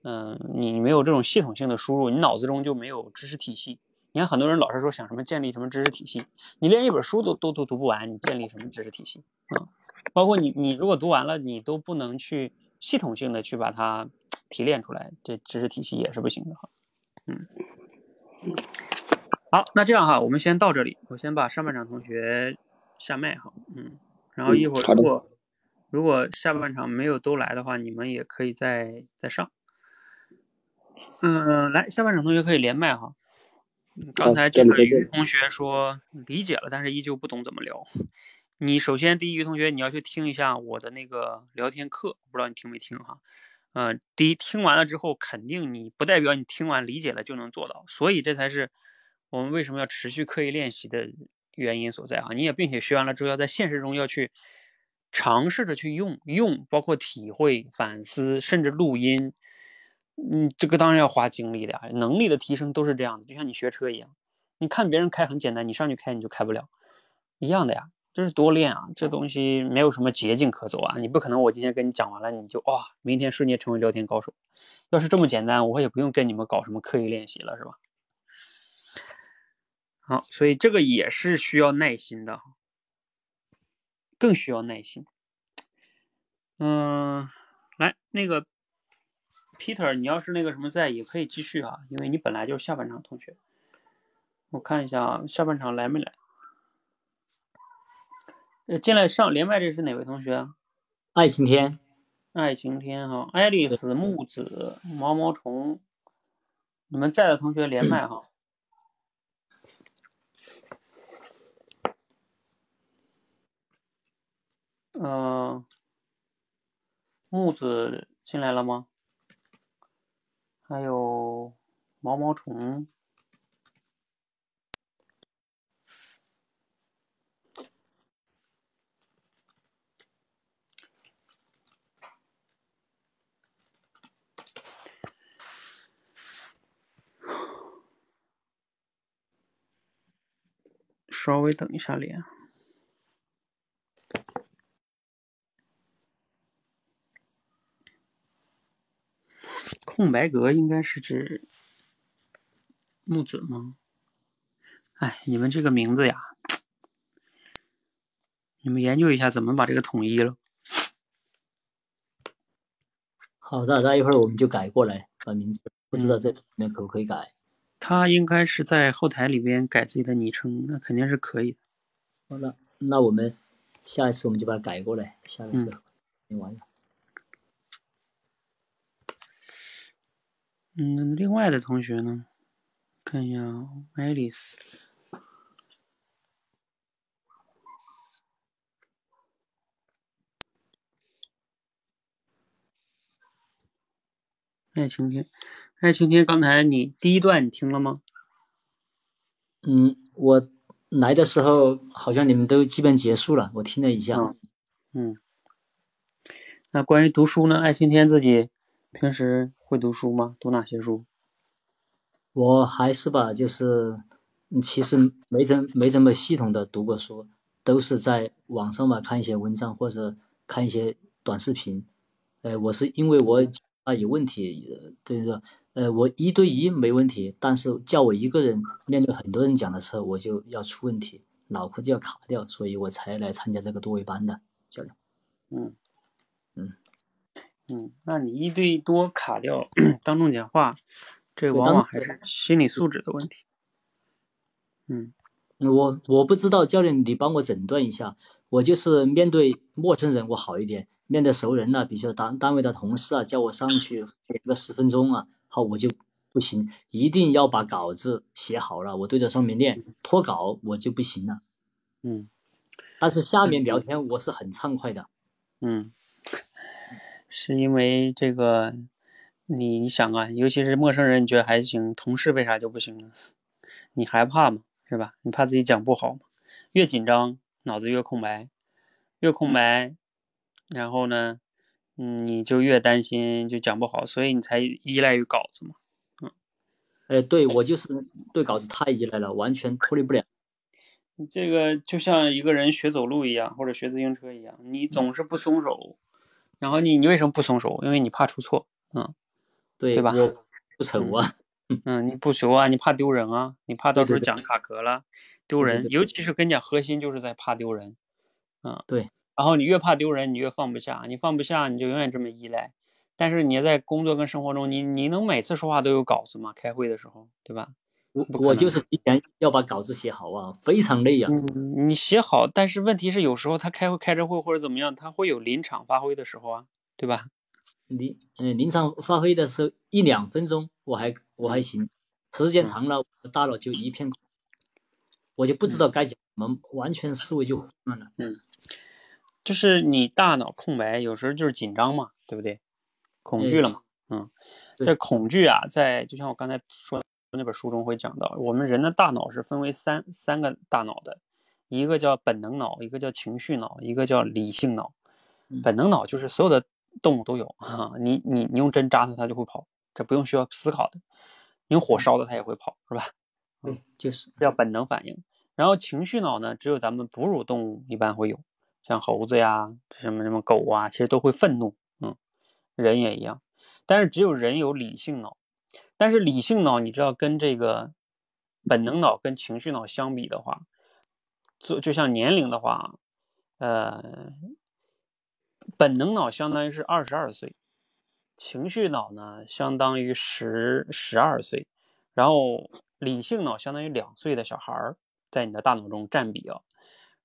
嗯，你没有这种系统性的输入，你脑子中就没有知识体系。你看很多人老是说想什么建立什么知识体系，你连一本书都都都读不完，你建立什么知识体系啊？包括你你如果读完了，你都不能去系统性的去把它提炼出来，这知识体系也是不行的哈。嗯，好，那这样哈，我们先到这里，我先把上半场同学下麦哈，嗯，然后一会儿如果如果下半场没有都来的话，你们也可以再再上。嗯，来，下半场同学可以连麦哈。嗯刚才这个于同学说理解了，但是依旧不懂怎么聊。你首先第一，于同学你要去听一下我的那个聊天课，不知道你听没听哈？呃，第一，听完了之后，肯定你不代表你听完理解了就能做到，所以这才是我们为什么要持续刻意练习的原因所在哈。你也并且学完了之后，要在现实中要去尝试着去用用，包括体会、反思，甚至录音。嗯，这个当然要花精力的呀。能力的提升都是这样的，就像你学车一样，你看别人开很简单，你上去开你就开不了，一样的呀。这是多练啊，这东西没有什么捷径可走啊。你不可能我今天跟你讲完了，你就哇，明天瞬间成为聊天高手。要是这么简单，我也不用跟你们搞什么刻意练习了，是吧？好，所以这个也是需要耐心的，更需要耐心。嗯，来那个 Peter，你要是那个什么在，也可以继续啊，因为你本来就是下半场同学。我看一下啊，下半场来没来？呃，进来上连麦这是哪位同学啊？爱晴天，爱晴天哈，爱丽丝、木子、毛毛虫，你们在的同学连麦哈。嗯、木子进来了吗？还有毛毛虫，稍微等一下连。空白格应该是指木子吗？哎，你们这个名字呀，你们研究一下怎么把这个统一了。好的，那一会儿我们就改过来把名字，不知道这里面可不可以改？他应该是在后台里边改自己的昵称，那肯定是可以的。好了，那我们下一次我们就把它改过来，下一次没完了。嗯，另外的同学呢？看一下啊爱丽丝。爱晴天，爱晴天，刚才你第一段你听了吗？嗯，我来的时候好像你们都基本结束了，我听了一下。嗯嗯。那关于读书呢？爱晴天自己平时会读书吗？读哪些书？我还是吧，就是嗯其实没怎没怎么系统的读过书，都是在网上嘛看一些文章或者看一些短视频。呃，我是因为我啊有问题，呃这个呃我一对一没问题，但是叫我一个人面对很多人讲的时候，我就要出问题，脑壳就要卡掉，所以我才来参加这个多维班的教练。嗯嗯，嗯，那你一对多卡掉 当众讲话，这往往还是心理素质的问题。嗯我我不知道教练，你帮我诊断一下。我就是面对陌生人我好一点，面对熟人呢、比如说单单位的同事啊，叫我上去给个十分钟啊，好我就不行，一定要把稿子写好了，我对着上面念，脱稿我就不行了。嗯但是下面聊天我是很畅快的。嗯，是因为这个，你你想啊，尤其是陌生人，你觉得还行，同事为啥就不行呢？你害怕嘛，是吧？你怕自己讲不好嘛？越紧张，脑子越空白，越空白，然后呢，嗯，你就越担心就讲不好，所以你才依赖于稿子嘛。嗯哎，对我就是对稿子太依赖了，完全脱离不了。这个就像一个人学走路一样，或者学自行车一样，你总是不松手，然后你你为什么不松手？因为你怕出错，嗯对对吧我不丑啊。嗯，你不熟啊，你怕丢人啊，你怕到时候讲卡壳了，丢人，尤其是跟你讲核心就是在怕丢人，嗯，对，然后你越怕丢人，你越放不下，你放不下，你就永远这么依赖。但是你在工作跟生活中，你你能每次说话都有稿子吗？开会的时候，对吧？我我就是提前要把稿子写好啊，非常累呀、嗯，你写好，但是问题是有时候他开会开着会或者怎么样，他会有临场发挥的时候啊，对吧？临嗯临场发挥的时候一两分钟我还我还行，时间长了我大脑就一片空，我就不知道该讲什么，完全思维就混乱了。嗯就是你大脑空白，有时候就是紧张嘛，对不对？恐惧了嘛，嗯，这恐惧啊，在就像我刚才说那本书中会讲到，我们人的大脑是分为三三个大脑的，一个叫本能脑，一个叫情绪脑，一个叫理性脑。嗯本能脑就是所有的动物都有啊，你你你用针扎它，它就会跑，这不用需要思考的。你用火烧它，它也会跑，是吧？对，就是这叫本能反应。然后情绪脑呢，只有咱们哺乳动物一般会有，像猴子呀、什么什么狗啊，其实都会愤怒，嗯，人也一样。但是只有人有理性脑，但是理性脑你知道跟这个本能脑跟情绪脑相比的话，就就像年龄的话，呃，本能脑相当于是二十二岁，情绪脑呢相当于十十二岁，然后理性脑相当于两岁的小孩儿在你的大脑中占比啊。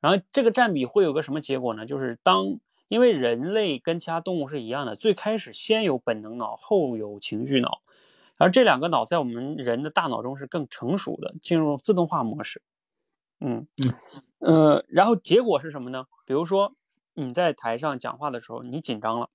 然后这个占比会有个什么结果呢？就是当因为人类跟其他动物是一样的，最开始先有本能脑，后有情绪脑，而这两个脑在我们人的大脑中是更成熟的，进入自动化模式。嗯嗯呃，然后结果是什么呢？比如说你在台上讲话的时候，你紧张了，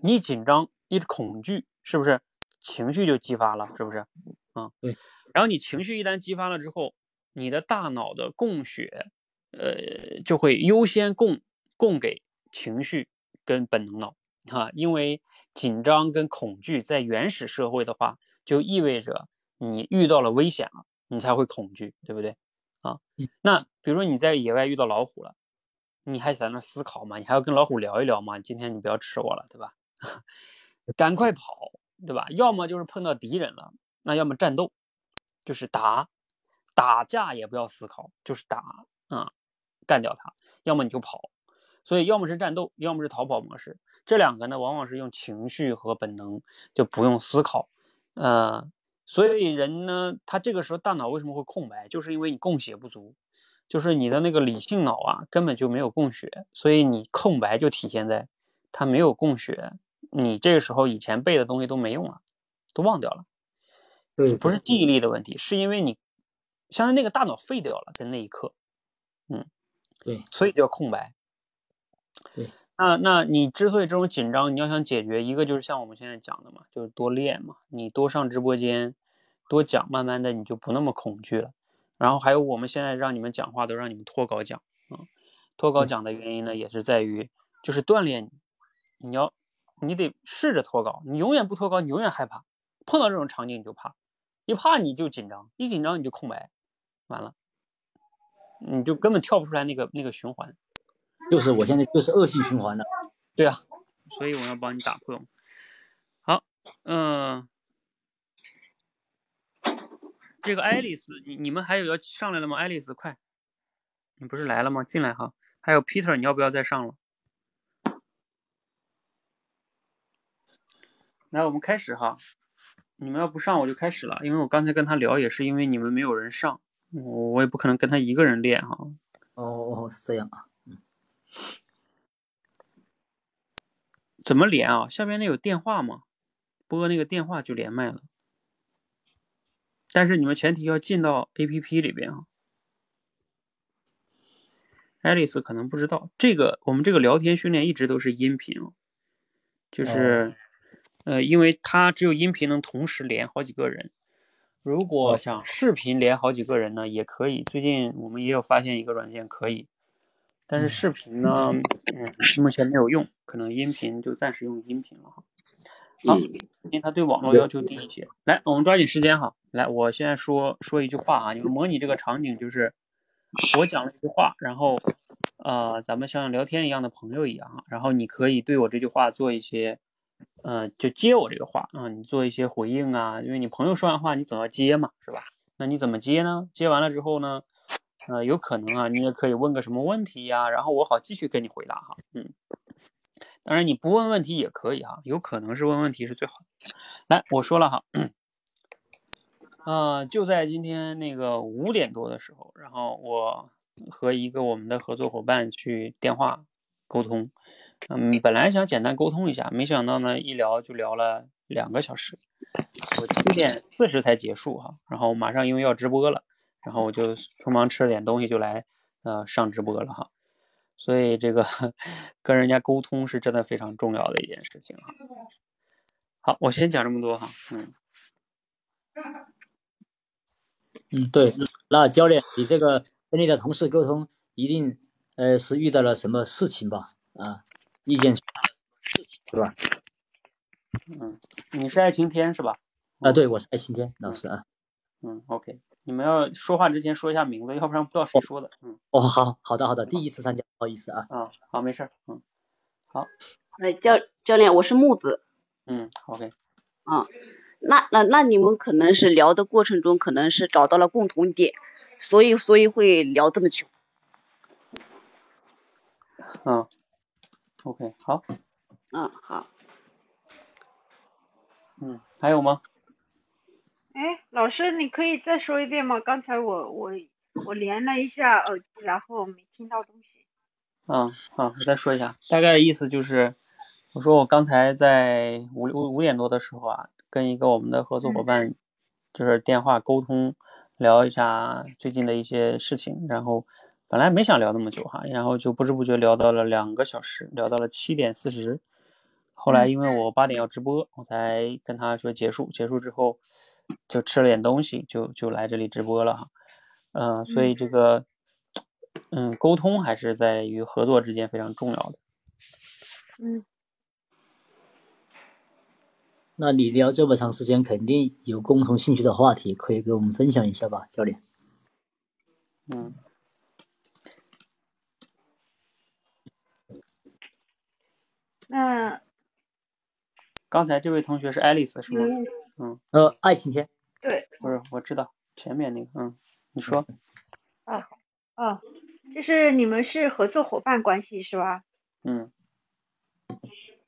你紧张一恐惧，是不是情绪就激发了？是不是？啊，对。然后你情绪一旦激发了之后，你的大脑的供血，呃，就会优先供供给情绪跟本能脑啊，因为紧张跟恐惧在原始社会的话，就意味着你遇到了危险了，你才会恐惧，对不对？啊嗯，那比如说你在野外遇到老虎了，你还在那思考吗？你还要跟老虎聊一聊吗？今天你不要吃我了，对吧？赶快跑，对吧？要么就是碰到敌人了，那要么战斗，就是打，打架也不要思考，就是打啊、干掉他，要么你就跑。所以要么是战斗，要么是逃跑模式。这两个呢，往往是用情绪和本能，就不用思考。呃，所以人呢，他这个时候大脑为什么会空白？就是因为你供血不足，就是你的那个理性脑啊根本就没有供血，所以你空白就体现在它没有供血，你这个时候以前背的东西都没用了，都忘掉了。对，不是记忆力的问题，是因为你相当于那个大脑废掉了，在那一刻，嗯，对，所以叫空白。对，那那你之所以这种紧张，你要想解决，一个就是像我们现在讲的嘛，就是多练嘛，你多上直播间，多讲，慢慢的你就不那么恐惧了。然后还有我们现在让你们讲话都让你们脱稿讲啊、嗯，脱稿讲的原因呢，也是在于就是锻炼你，你要你得试着脱稿，你永远不脱稿，你永远害怕，碰到这种场景你就怕，一怕你就紧张，一紧张你就空白，完了，你就根本跳不出来那个那个循环。就是我现在就是恶性循环的。对啊，所以我要帮你打破。好，嗯、这个爱丽丝，你你们还有要上来了吗？爱丽丝，快，你不是来了吗？进来哈。还有 Peter，你要不要再上了？来，我们开始哈。你们要不上我就开始了，因为我刚才跟他聊也是因为你们没有人上，我我也不可能跟他一个人练哈。哦哦，是这样啊。怎么连啊？下面那有电话吗？拨那个电话就连麦了。但是你们前提要进到 A P P 里边啊。爱丽丝可能不知道，这个我们这个聊天训练一直都是音频，就是呃，因为它只有音频能同时连好几个人。如果想视频连好几个人呢，也可以。最近我们也有发现一个软件可以，但是视频呢，嗯，目前没有用，可能音频就暂时用音频了哈。好，因为它对网络要求低一些。来，我们抓紧时间哈。来，我现在说说一句话啊，你们模拟这个场景就是。我讲了一句话，然后，呃，咱们像聊天一样的朋友一样，然后你可以对我这句话做一些，呃，就接我这个话啊，你做一些回应啊，因为你朋友说完话，你总要接嘛，是吧？那你怎么接呢？接完了之后呢，呃，有可能啊，你也可以问个什么问题呀，然后我好继续给你回答哈，嗯，当然你不问问题也可以哈，有可能是问问题是最好的。来，我说了哈。呃，就在今天那个五点多的时候，然后我和一个我们的合作伙伴去电话沟通，嗯，本来想简单沟通一下，没想到呢，一聊就聊了两个小时，我七点四十才结束哈，然后马上因为要直播了，然后我就匆忙吃了点东西就来呃上直播了哈，所以这个跟人家沟通是真的非常重要的一件事情啊。好，我先讲这么多哈，嗯。嗯，对，那教练，你这个跟你的同事沟通，一定呃是遇到了什么事情吧？啊，意见是吧？嗯，你是爱晴天是吧？啊，对，我是爱晴天老师啊。嗯，OK，你们要说话之前说一下名字，要不然不知道谁说的。嗯，哦，好好的好的，第一次参加，不好意思啊。啊，好，没事嗯，好。呃，教教练，我是木子。嗯，OK。嗯。那那那你们可能是聊的过程中，可能是找到了共同点，所以所以会聊这么久。嗯，OK，好。嗯，好。嗯，还有吗？哎，老师，你可以再说一遍吗？刚才我我我连了一下耳机，然后没听到东西。嗯，好，我再说一下，大概意思就是，我说我刚才在五五五点多的时候啊。跟一个我们的合作伙伴，就是电话沟通，聊一下最近的一些事情。然后本来没想聊那么久哈，然后就不知不觉聊到了两个小时，聊到了七点四十。后来因为我八点要直播，我才跟他说结束。结束之后就吃了点东西，就就来这里直播了哈。嗯，所以这个嗯沟通还是在于合作之间非常重要的。嗯。那你聊这么长时间，肯定有共同兴趣的话题，可以给我们分享一下吧，教练。嗯。那刚才这位同学是爱丽丝是吗？嗯。呃，爱情片。对。不是，我知道前面那个，嗯，你说。啊啊，就是你们是合作伙伴关系是吧？嗯。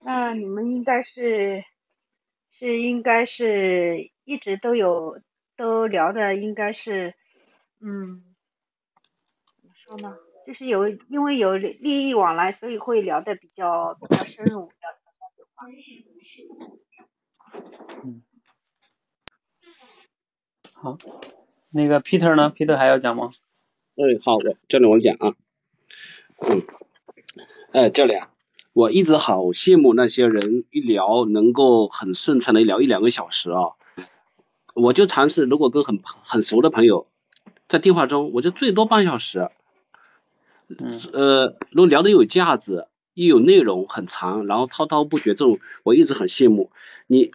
那你们应该是。是应该是一直都有都聊的，应该是，嗯，怎么说呢？就是有因为有利益往来，所以会聊的比较比较深入。嗯，好，那个 Peter 呢？Peter 还要讲吗？哎，好，我教练我讲啊。嗯，哎，教练。我一直好羡慕那些人一聊能够很顺畅的聊一两个小时啊！我就尝试，如果跟很很熟的朋友在电话中，我就最多半小时。嗯呃，如果聊的有价值，又有内容很长，然后滔滔不绝，这种我一直很羡慕你。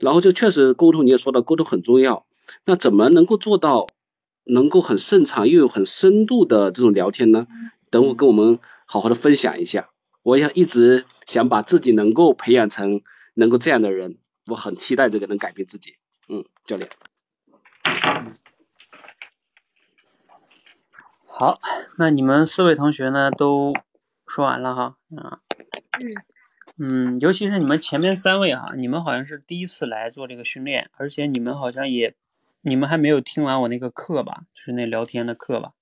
然后就确实沟通，你也说到沟通很重要。那怎么能够做到能够很顺畅又有很深度的这种聊天呢？等会跟我们好好的分享一下。我也一直想把自己能够培养成能够这样的人，我很期待这个能改变自己。嗯，教练。好，那你们四位同学呢都说完了哈？啊。嗯。嗯，尤其是你们前面三位哈，你们好像是第一次来做这个训练，而且你们好像也，你们还没有听完我那个课吧？就是那聊天的课吧？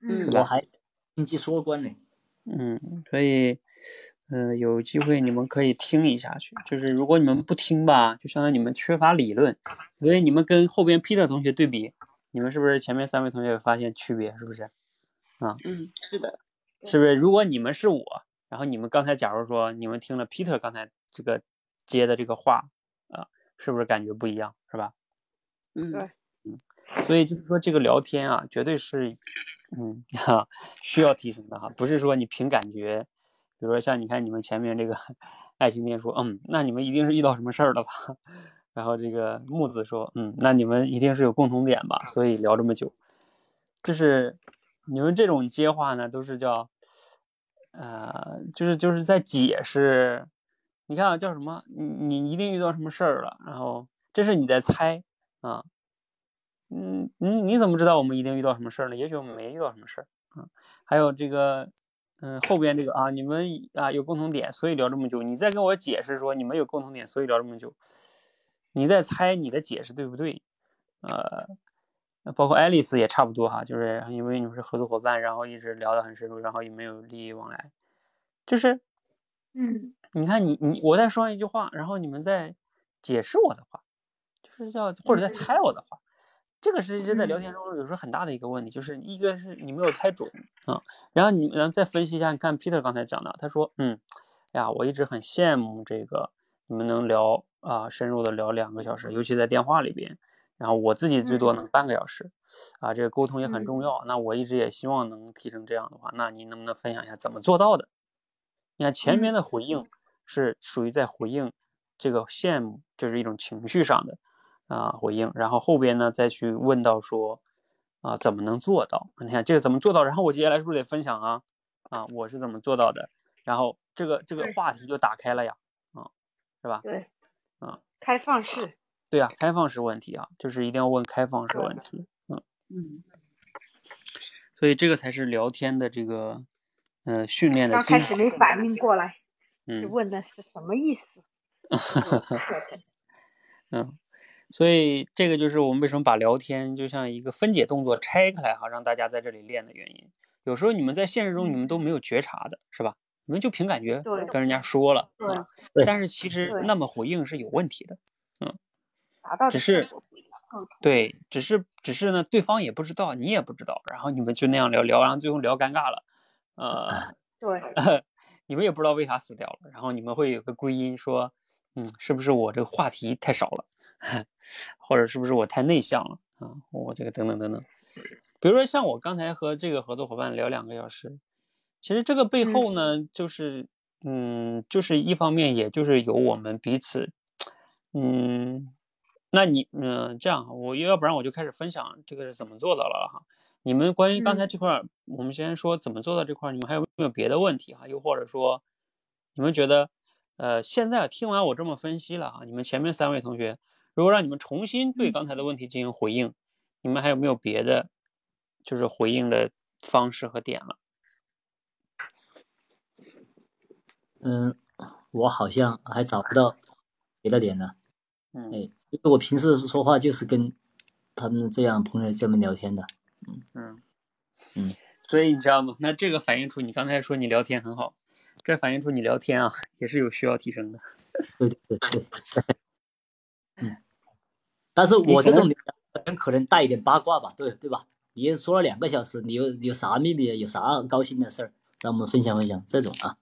嗯我还听技说关呢。嗯，所以，嗯、有机会你们可以听一下去。就是如果你们不听吧，就相当于你们缺乏理论。所以你们跟后边 Peter 同学对比，你们是不是前面三位同学有发现区别？是不是？啊嗯，是的，是不是？如果你们是我，然后你们刚才假如说你们听了 Peter 刚才这个接的这个话啊、是不是感觉不一样？是吧？嗯对所以就是说，这个聊天啊，绝对是，嗯 哈，需要提升的哈，不是说你凭感觉，比如说像你看你们前面这个 爱情店说，嗯，那你们一定是遇到什么事儿了吧？然后这个木子说，嗯，那你们一定是有共同点吧，所以聊这么久，就是你们这种接话呢，都是叫，呃，就是就是在解释，你看啊，叫什么？你你一定遇到什么事儿了，然后这是你在猜啊。嗯，你你怎么知道我们一定遇到什么事儿呢？也许我们没遇到什么事儿啊。还有这个，嗯，后边这个啊，你们啊有共同点，所以聊这么久。你再跟我解释说你们有共同点，所以聊这么久。你在猜你的解释对不对？呃，包括爱丽丝也差不多哈，就是因为你们是合作伙伴，然后一直聊得很深入，然后也没有利益往来，就是嗯你看你你我再说一句话，然后你们再解释我的话，就是叫或者在猜我的话，这个是一直在聊天中有时候很大的一个问题，就是一个是你没有猜准啊，然后你然后再分析一下，你看 Peter 刚才讲的，他说嗯，哎呀，我一直很羡慕这个你们能聊啊深入的聊两个小时，尤其在电话里边，然后我自己最多能半个小时，啊，这个沟通也很重要，那我一直也希望能提升这样的话，那你能不能分享一下怎么做到的？你看前面的回应是属于在回应这个羡慕，就是一种情绪上的啊回应，然后后边呢再去问到说啊怎么能做到？你看这个怎么做到？然后我接下来是不是得分享啊啊我是怎么做到的？然后这个这个话题就打开了呀，啊是吧？对啊开放式，对啊，开放式问题啊，就是一定要问开放式问题，嗯。嗯所以这个才是聊天的这个呃训练的刚开始没反应过来，嗯问的是什么意思？嗯，所以这个就是我们为什么把聊天就像一个分解动作拆开来哈，让大家在这里练的原因。有时候你们在现实中你们都没有觉察的，是吧？你们就凭感觉跟人家说了对啊，但是其实那么回应是有问题的，嗯只是对，只是只是呢，对方也不知道，你也不知道，然后你们就那样聊聊，然后最后聊尴尬了，呃。对，你们也不知道为啥死掉了，然后你们会有个归因说，嗯，是不是我这个话题太少了，或者是不是我太内向了啊？我这个等等等等。比如说像我刚才和这个合作伙伴聊两个小时，其实这个背后呢，就是嗯，就是一方面也就是有我们彼此，嗯，那你嗯、这样，我要不然我就开始分享这个是怎么做到了哈。你们关于刚才这块儿，我们先说怎么做到这块儿，你们还有没有别的问题哈？又或者说，你们觉得，呃，现在听完我这么分析了哈，你们前面三位同学，如果让你们重新对刚才的问题进行回应，你们还有没有别的，就是回应的方式和点了？嗯，我好像还找不到别的点呢。嗯哎，因为我平时说话就是跟他们这样朋友这么聊天的。嗯嗯，所以你知道吗？那这个反映出你刚才说你聊天很好，这反映出你聊天啊也是有需要提升的。对对对对。嗯，但是我这种人可能带一点八卦吧，对对吧？你也说了两个小时，你有有啥秘密，有啥高兴的事儿，让我们分享分享这种啊。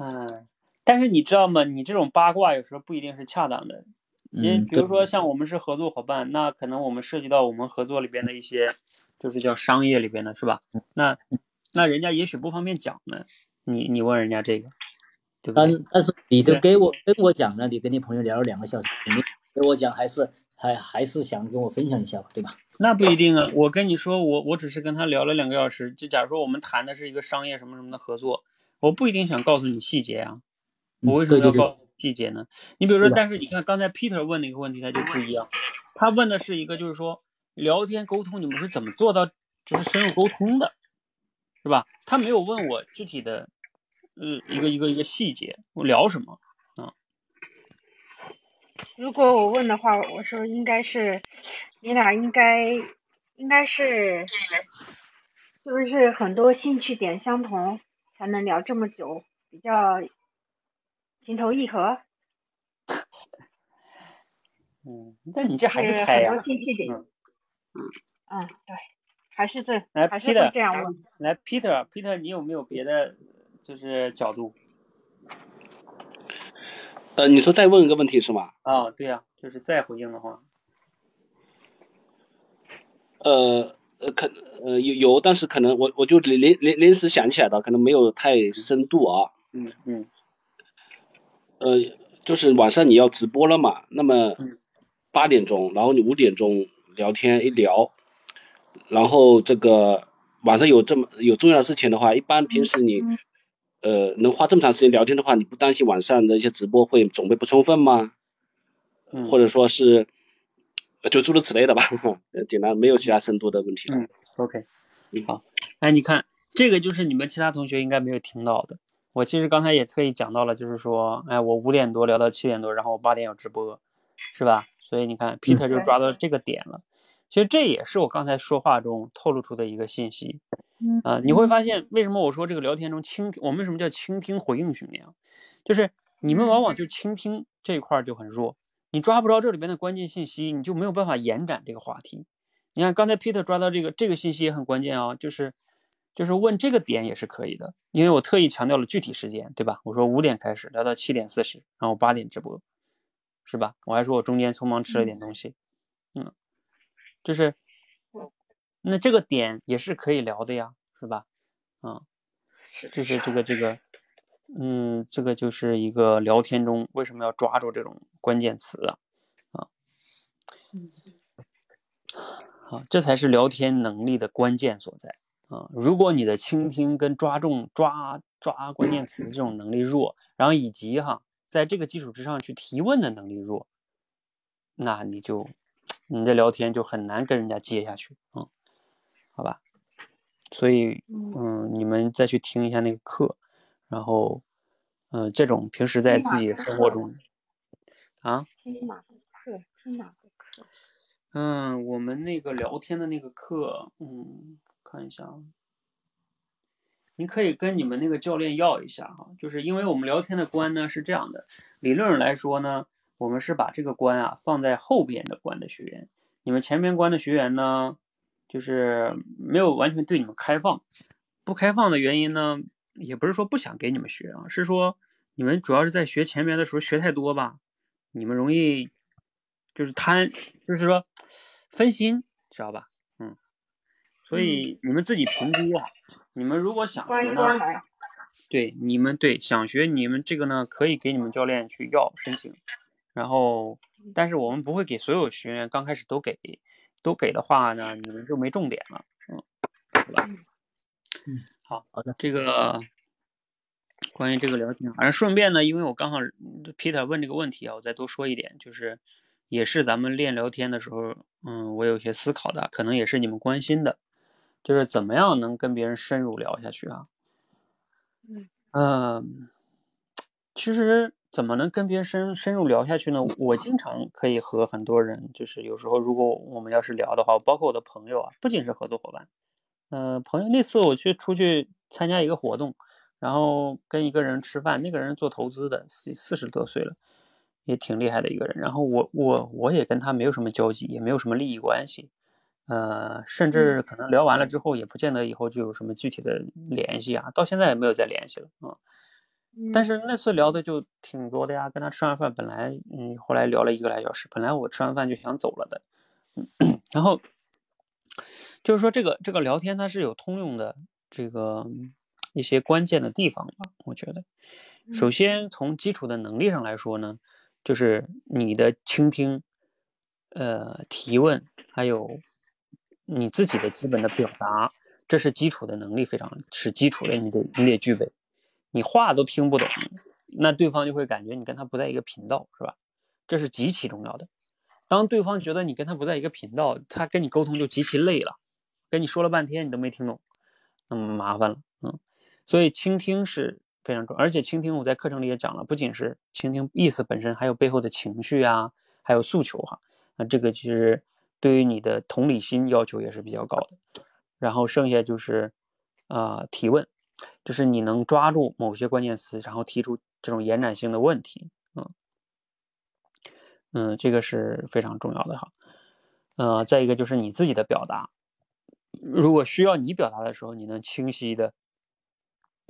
嗯，但是你知道吗？你这种八卦有时候不一定是恰当的。因为嗯，比如说像我们是合作伙伴，那可能我们涉及到我们合作里边的一些，就是叫商业里边的是吧？那那人家也许不方便讲呢，你你问人家这个，但对？但是你都对给我跟我讲了，你跟你朋友聊了两个小时，你给我讲还是还还是想跟我分享一下吧，对吧？那不一定啊。我跟你说，我我只是跟他聊了两个小时，就假如说我们谈的是一个商业什么什么的合作，我不一定想告诉你细节啊。我为什么要告诉你细节呢？你比如说，但是你看刚才 Peter 问的一个问题，他就不一样。他问的是一个，就是说聊天沟通，你们是怎么做到就是深入沟通的，是吧？他没有问我具体的呃一个一个一个细节，我聊什么啊？如果我问的话，我说应该是你俩应该应该是是不是很多兴趣点相同才能聊这么久，比较情投意合？嗯，那你这还是猜呀、很多兴趣点。嗯嗯，对，还是这来还是会，Peter，这样问。来，Peter，Peter，你有没有别的就是角度呃，你说再问一个问题是吗？啊？对呀、就是再回应的话，呃呃，可呃有有，但是可能我我就临临临临时想起来的，可能没有太深度啊。嗯嗯呃，就是晚上你要直播了嘛，那么嗯八点钟，然后你五点钟聊天一聊，然后这个晚上有这么有重要的事情的话，一般平时你呃能花这么长时间聊天的话，你不担心晚上的一些直播会准备不充分吗？嗯，或者说是呃就诸如此类的吧，呃简单没有其他深度的问题了。嗯，OK，嗯好，哎，你看这个就是你们其他同学应该没有听到的。我其实刚才也特意讲到了，就是说，哎，我五点多聊到七点多，然后我八点有直播，是吧？所以你看，Peter 就抓到这个点了。其实这也是我刚才说话中透露出的一个信息。嗯啊、你会发现为什么我说这个聊天中倾听，我们为什么叫倾听回应训练啊？就是你们往往就倾听这一块儿就很弱，你抓不着这里边的关键信息，你就没有办法延展这个话题。你看刚才 Peter 抓到这个这个信息也很关键啊，就是就是问这个点也是可以的，因为我特意强调了具体时间，对吧？我说五点开始聊到七点四十，然后八点直播，是吧？我还说我中间匆忙吃了点东西，嗯，就是那这个点也是可以聊的呀，是吧？啊、就是这个这个，嗯，这个就是一个聊天中为什么要抓住这种关键词啊？啊，好，这才是聊天能力的关键所在啊！如果你的倾听跟抓中抓抓关键词这种能力弱，然后以及哈，在这个基础之上去提问的能力弱，那你就你的聊天就很难跟人家接下去啊、嗯，好吧？所以，嗯，你们再去听一下那个课，然后，嗯、这种平时在自己的生活中，啊，听哪个课？听哪个课？嗯，我们那个聊天的那个课，嗯，看一下啊，你可以跟你们那个教练要一下哈，就是因为我们聊天的关呢是这样的，理论上来说呢，我们是把这个关啊放在后边的关的学员，你们前边关的学员呢，就是没有完全对你们开放，不开放的原因呢，也不是说不想给你们学啊，是说你们主要是在学前面的时候学太多吧，你们容易就是贪，就是说分心，知道吧？嗯，所以你们自己评估啊，你们如果想学呢。对你们对想学你们这个呢，可以给你们教练去要申请，然后但是我们不会给所有学员刚开始都给，都给的话呢，你们就没重点了，嗯，好吧？嗯，好，好的，这个关于这个聊天，反正顺便呢，因为我刚好 Peter 问这个问题啊，我再多说一点，就是也是咱们练聊天的时候，嗯，我有些思考的，可能也是你们关心的，就是怎么样能跟别人深入聊下去啊？嗯嗯，其实怎么能跟别人深深入聊下去呢？我经常可以和很多人，就是有时候如果我们要是聊的话，包括我的朋友啊，不仅是合作伙伴，呃，朋友那次我去出去参加一个活动，然后跟一个人吃饭，那个人做投资的，四四十多岁了，也挺厉害的一个人。然后我我我也跟他没有什么交集，也没有什么利益关系，呃，甚至可能聊完了之后，也不见得以后就有什么具体的联系啊，到现在也没有再联系了啊。但。是那次聊的就挺多的呀，跟他吃完饭，本来嗯，后来聊了一个来小时，本来我吃完饭就想走了的，然后就是说这个这个聊天它是有通用的这个一些关键的地方吧，我觉得，首先从基础的能力上来说呢，就是你的倾听、呃提问，还有你自己的基本的表达，这是基础的能力，非常是基础的，你得你得具备。你话都听不懂，那对方就会感觉你跟他不在一个频道，是吧？这是极其重要的。当对方觉得你跟他不在一个频道，他跟你沟通就极其累了，跟你说了半天你都没听懂，那么麻烦了，嗯。所以倾听是非常重要。而且倾听，我在课程里也讲了，不仅是倾听意思本身，还有背后的情绪啊，还有诉求哈。那这个其实对于你的同理心要求也是比较高的。然后剩下就是啊提问，就是你能抓住某些关键词，然后提出这种延展性的问题，嗯嗯，这个是非常重要的哈。呃，再一个就是你自己的表达，如果需要你表达的时候，你能清晰的、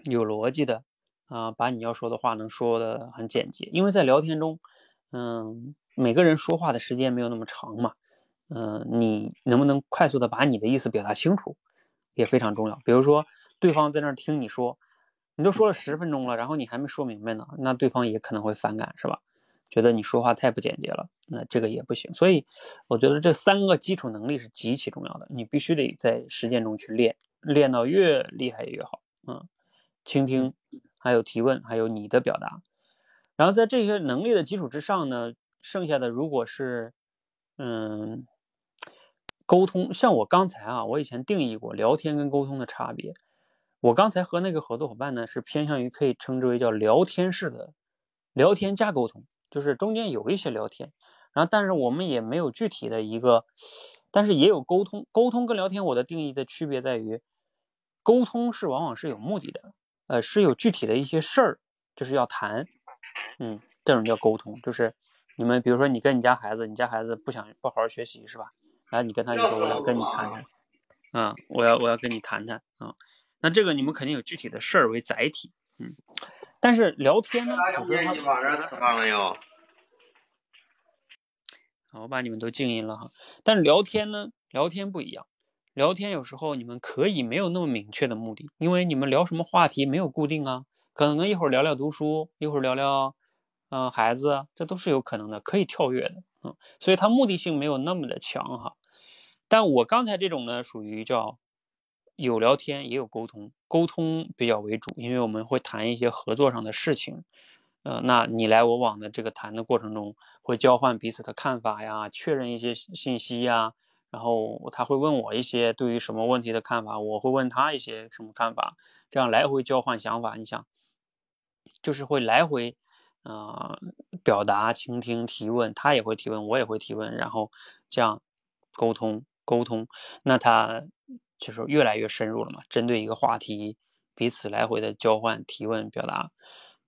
有逻辑的啊，把你要说的话能说的很简洁。因为在聊天中，嗯，每个人说话的时间没有那么长嘛，嗯，你能不能快速的把你的意思表达清楚，也非常重要。比如说，对方在那儿听你说，你都说了十分钟了，然后你还没说明白呢，那对方也可能会反感，是吧？觉得你说话太不简洁了，那这个也不行。所以，我觉得这三个基础能力是极其重要的，你必须得在实践中去练，练到越厉害越好。嗯，倾听，还有提问，还有你的表达。然后在这些能力的基础之上呢，剩下的如果是，嗯，沟通，像我刚才啊，我以前定义过聊天跟沟通的差别。我刚才和那个合作伙伴呢，是偏向于可以称之为叫聊天式的聊天加沟通。就是中间有一些聊天，然后但是我们也没有具体的一个，但是也有沟通。沟通跟聊天，我的定义的区别在于，沟通是往往是有目的的，呃，是有具体的一些事儿，就是要谈，嗯，这种叫沟通。就是你们比如说你跟你家孩子，你家孩子不想不好好学习是吧？然后你跟他就说我要跟你谈谈，嗯，我要我要跟你谈谈啊，那这个你们肯定有具体的事儿为载体，嗯。但是聊天呢，有时候他，好，我把你们都静音了哈。但是聊天呢，聊天不一样，聊天有时候你们可以没有那么明确的目的，因为你们聊什么话题没有固定啊，可能一会儿聊聊读书，一会儿聊聊，嗯，孩子，这都是有可能的，可以跳跃的，嗯，所以它目的性没有那么的强哈。但我刚才这种呢，属于叫。有聊天也有沟通，沟通比较为主，因为我们会谈一些合作上的事情，呃，那你来我往的这个谈的过程中，会交换彼此的看法呀，确认一些信息呀，然后他会问我一些对于什么问题的看法，我会问他一些什么看法，这样来回交换想法，你想，就是会来回，呃，表达、倾听、提问，他也会提问，我也会提问，然后这样沟通沟通，那他。就是越来越深入了嘛，针对一个话题，彼此来回的交换、提问、表达，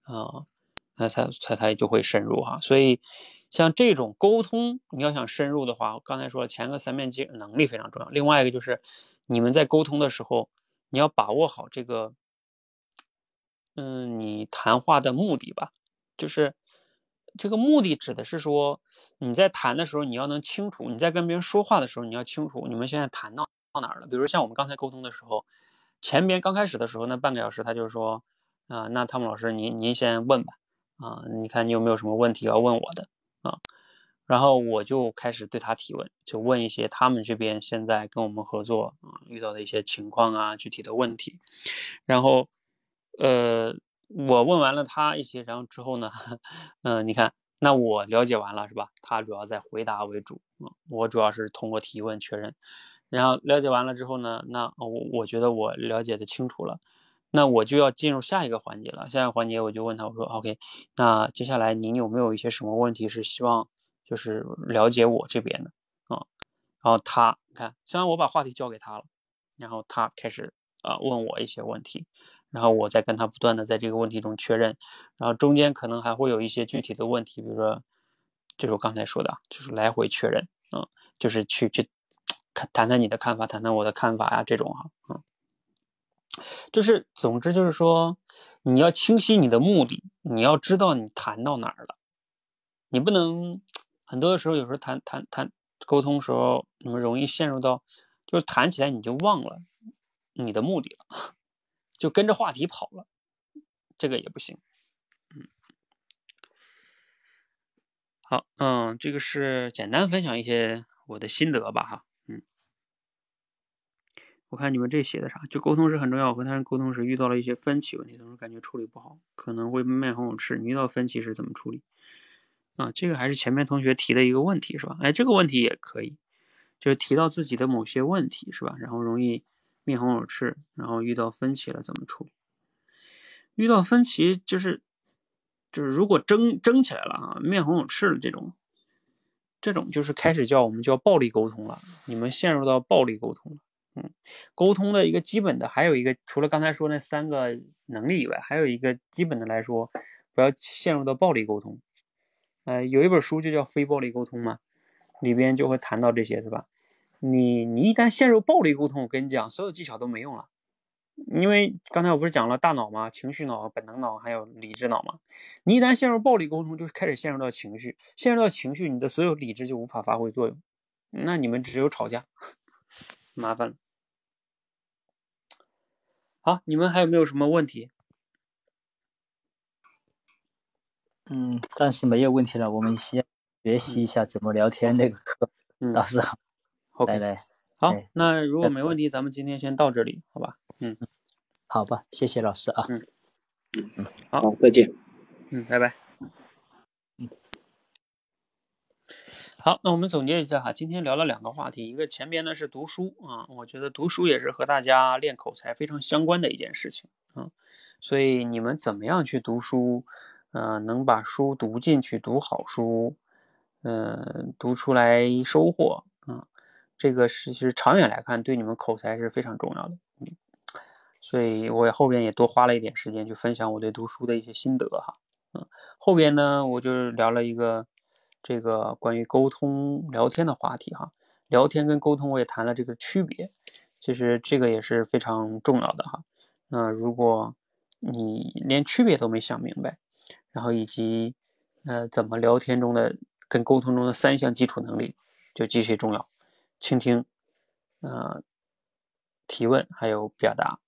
啊，那他他他就会深入哈。所以像这种沟通，你要想深入的话，刚才说，前个三面镜能力非常重要。另外一个就是你们在沟通的时候，你要把握好这个，嗯，你谈话的目的吧。就是这个目的指的是说你在谈的时候，你要能清楚；你在跟别人说话的时候，你要清楚你们现在谈到。到哪儿了？比如像我们刚才沟通的时候，前边刚开始的时候那半个小时，他就说，啊，那汤姆老师，您您先问吧，啊，你看你有没有什么问题要问我的啊？然后我就开始对他提问，就问一些他们这边现在跟我们合作啊遇到的一些情况啊，具体的问题。然后，呃，我问完了他一些，然后之后呢，嗯，你看，那我了解完了是吧？他主要在回答为主，啊，我主要是通过提问确认。然后了解完了之后呢，那我我觉得我了解的清楚了，那我就要进入下一个环节了。下一个环节我就问他，我说 OK，那接下来您有没有一些什么问题是希望就是了解我这边的啊？然后他你看，虽然我把话题交给他了，然后他开始啊问我一些问题，然后我再跟他不断的在这个问题中确认，然后中间可能还会有一些具体的问题，比如说就是我刚才说的，就是来回确认，嗯，就是去去。谈谈你的看法，谈谈我的看法呀，这种哈，嗯，就是总之就是说，你要清晰你的目的，你要知道你谈到哪儿了，你不能很多的时候，有时候谈谈谈沟通时候，你们容易陷入到，就是谈起来你就忘了你的目的了，就跟着话题跑了，这个也不行，嗯，好，嗯，这个是简单分享一些我的心得吧，哈。我看你们这写的啥？就沟通是很重要。和他人沟通时遇到了一些分歧问题，总是感觉处理不好，可能会面红耳赤。你遇到分歧是怎么处理？啊，这个还是前面同学提的一个问题，是吧？哎，这个问题也可以，就是提到自己的某些问题，是吧？然后容易面红耳赤，然后遇到分歧了怎么处理？遇到分歧就是就是如果争争起来了啊，面红耳赤的这种，这种就是开始叫我们叫暴力沟通了。你们陷入到暴力沟通了。嗯，沟通的一个基本的还有一个，除了刚才说那三个能力以外，还有一个基本的来说，不要陷入到暴力沟通。呃，有一本书就叫《非暴力沟通》嘛，里边就会谈到这些，是吧？你你一旦陷入暴力沟通，我跟你讲，所有技巧都没用了。因为刚才我不是讲了大脑嘛？情绪脑、本能脑还有理智脑嘛？你一旦陷入暴力沟通，就开始陷入到情绪，陷入到情绪，你的所有理智就无法发挥作用，那你们只有吵架，麻烦了。好，你们还有没有什么问题？嗯，暂时没有问题了。我们先学习一下怎么聊天那个课，嗯，到时候，OK，来来。好，那如果没问题，咱们今天先到这里，好吧？嗯，好吧，谢谢老师啊。嗯嗯嗯，好，再见。嗯，拜拜。好，那我们总结一下哈，今天聊了两个话题，一个前边呢是读书啊，我觉得读书也是和大家练口才非常相关的一件事情啊，所以你们怎么样去读书，呃，能把书读进去，读好书，嗯，读出来收获啊。这个是其实长远来看，对你们口才是非常重要的，嗯，所以我也后边也多花了一点时间去分享我对读书的一些心得哈，嗯，后边呢我就聊了一个这个关于沟通聊天的话题哈，聊天跟沟通我也谈了这个区别，其实这个也是非常重要的哈，那如果你连区别都没想明白，然后以及呃怎么聊天中的跟沟通中的三项基础能力就极其重要。倾听，呃，提问还有表达。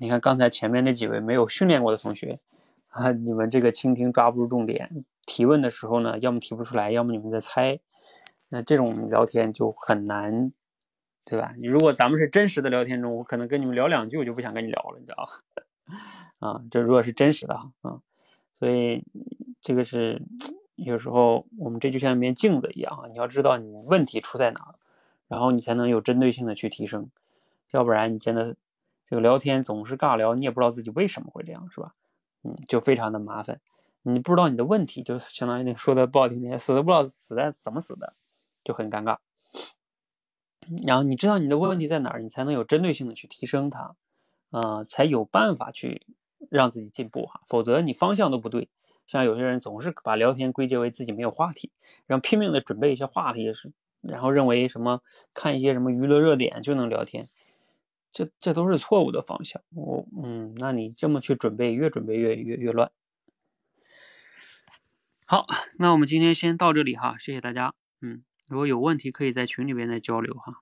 你看刚才前面那几位没有训练过的同学 啊，你们这个倾听抓不住重点，提问的时候呢，要么提不出来，要么你们在猜。那这种聊天就很难，对吧？你如果咱们是真实的聊天中，我可能跟你们聊两句，我就不想跟你聊了，你知道吧？啊，这如果是真实的哈，啊，所以这个是有时候我们这就像一面镜子一样啊，你要知道你问题出在哪儿。然后你才能有针对性的去提升，要不然你真的这个聊天总是尬聊，你也不知道自己为什么会这样，是吧？嗯，就非常的麻烦。你不知道你的问题，就相当于你说的不好听点，死都不知道死在怎么死的，就很尴尬。然后你知道你的问题在哪儿，你才能有针对性的去提升它，啊，才有办法去让自己进步哈。否则你方向都不对，像有些人总是把聊天归结为自己没有话题，然后拼命的准备一些话题是。然后认为什么看一些什么娱乐热点就能聊天，这这都是错误的方向。我嗯，那你这么去准备，越准备越越越乱。好，那我们今天先到这里哈，谢谢大家。嗯，如果有问题可以在群里边再交流哈。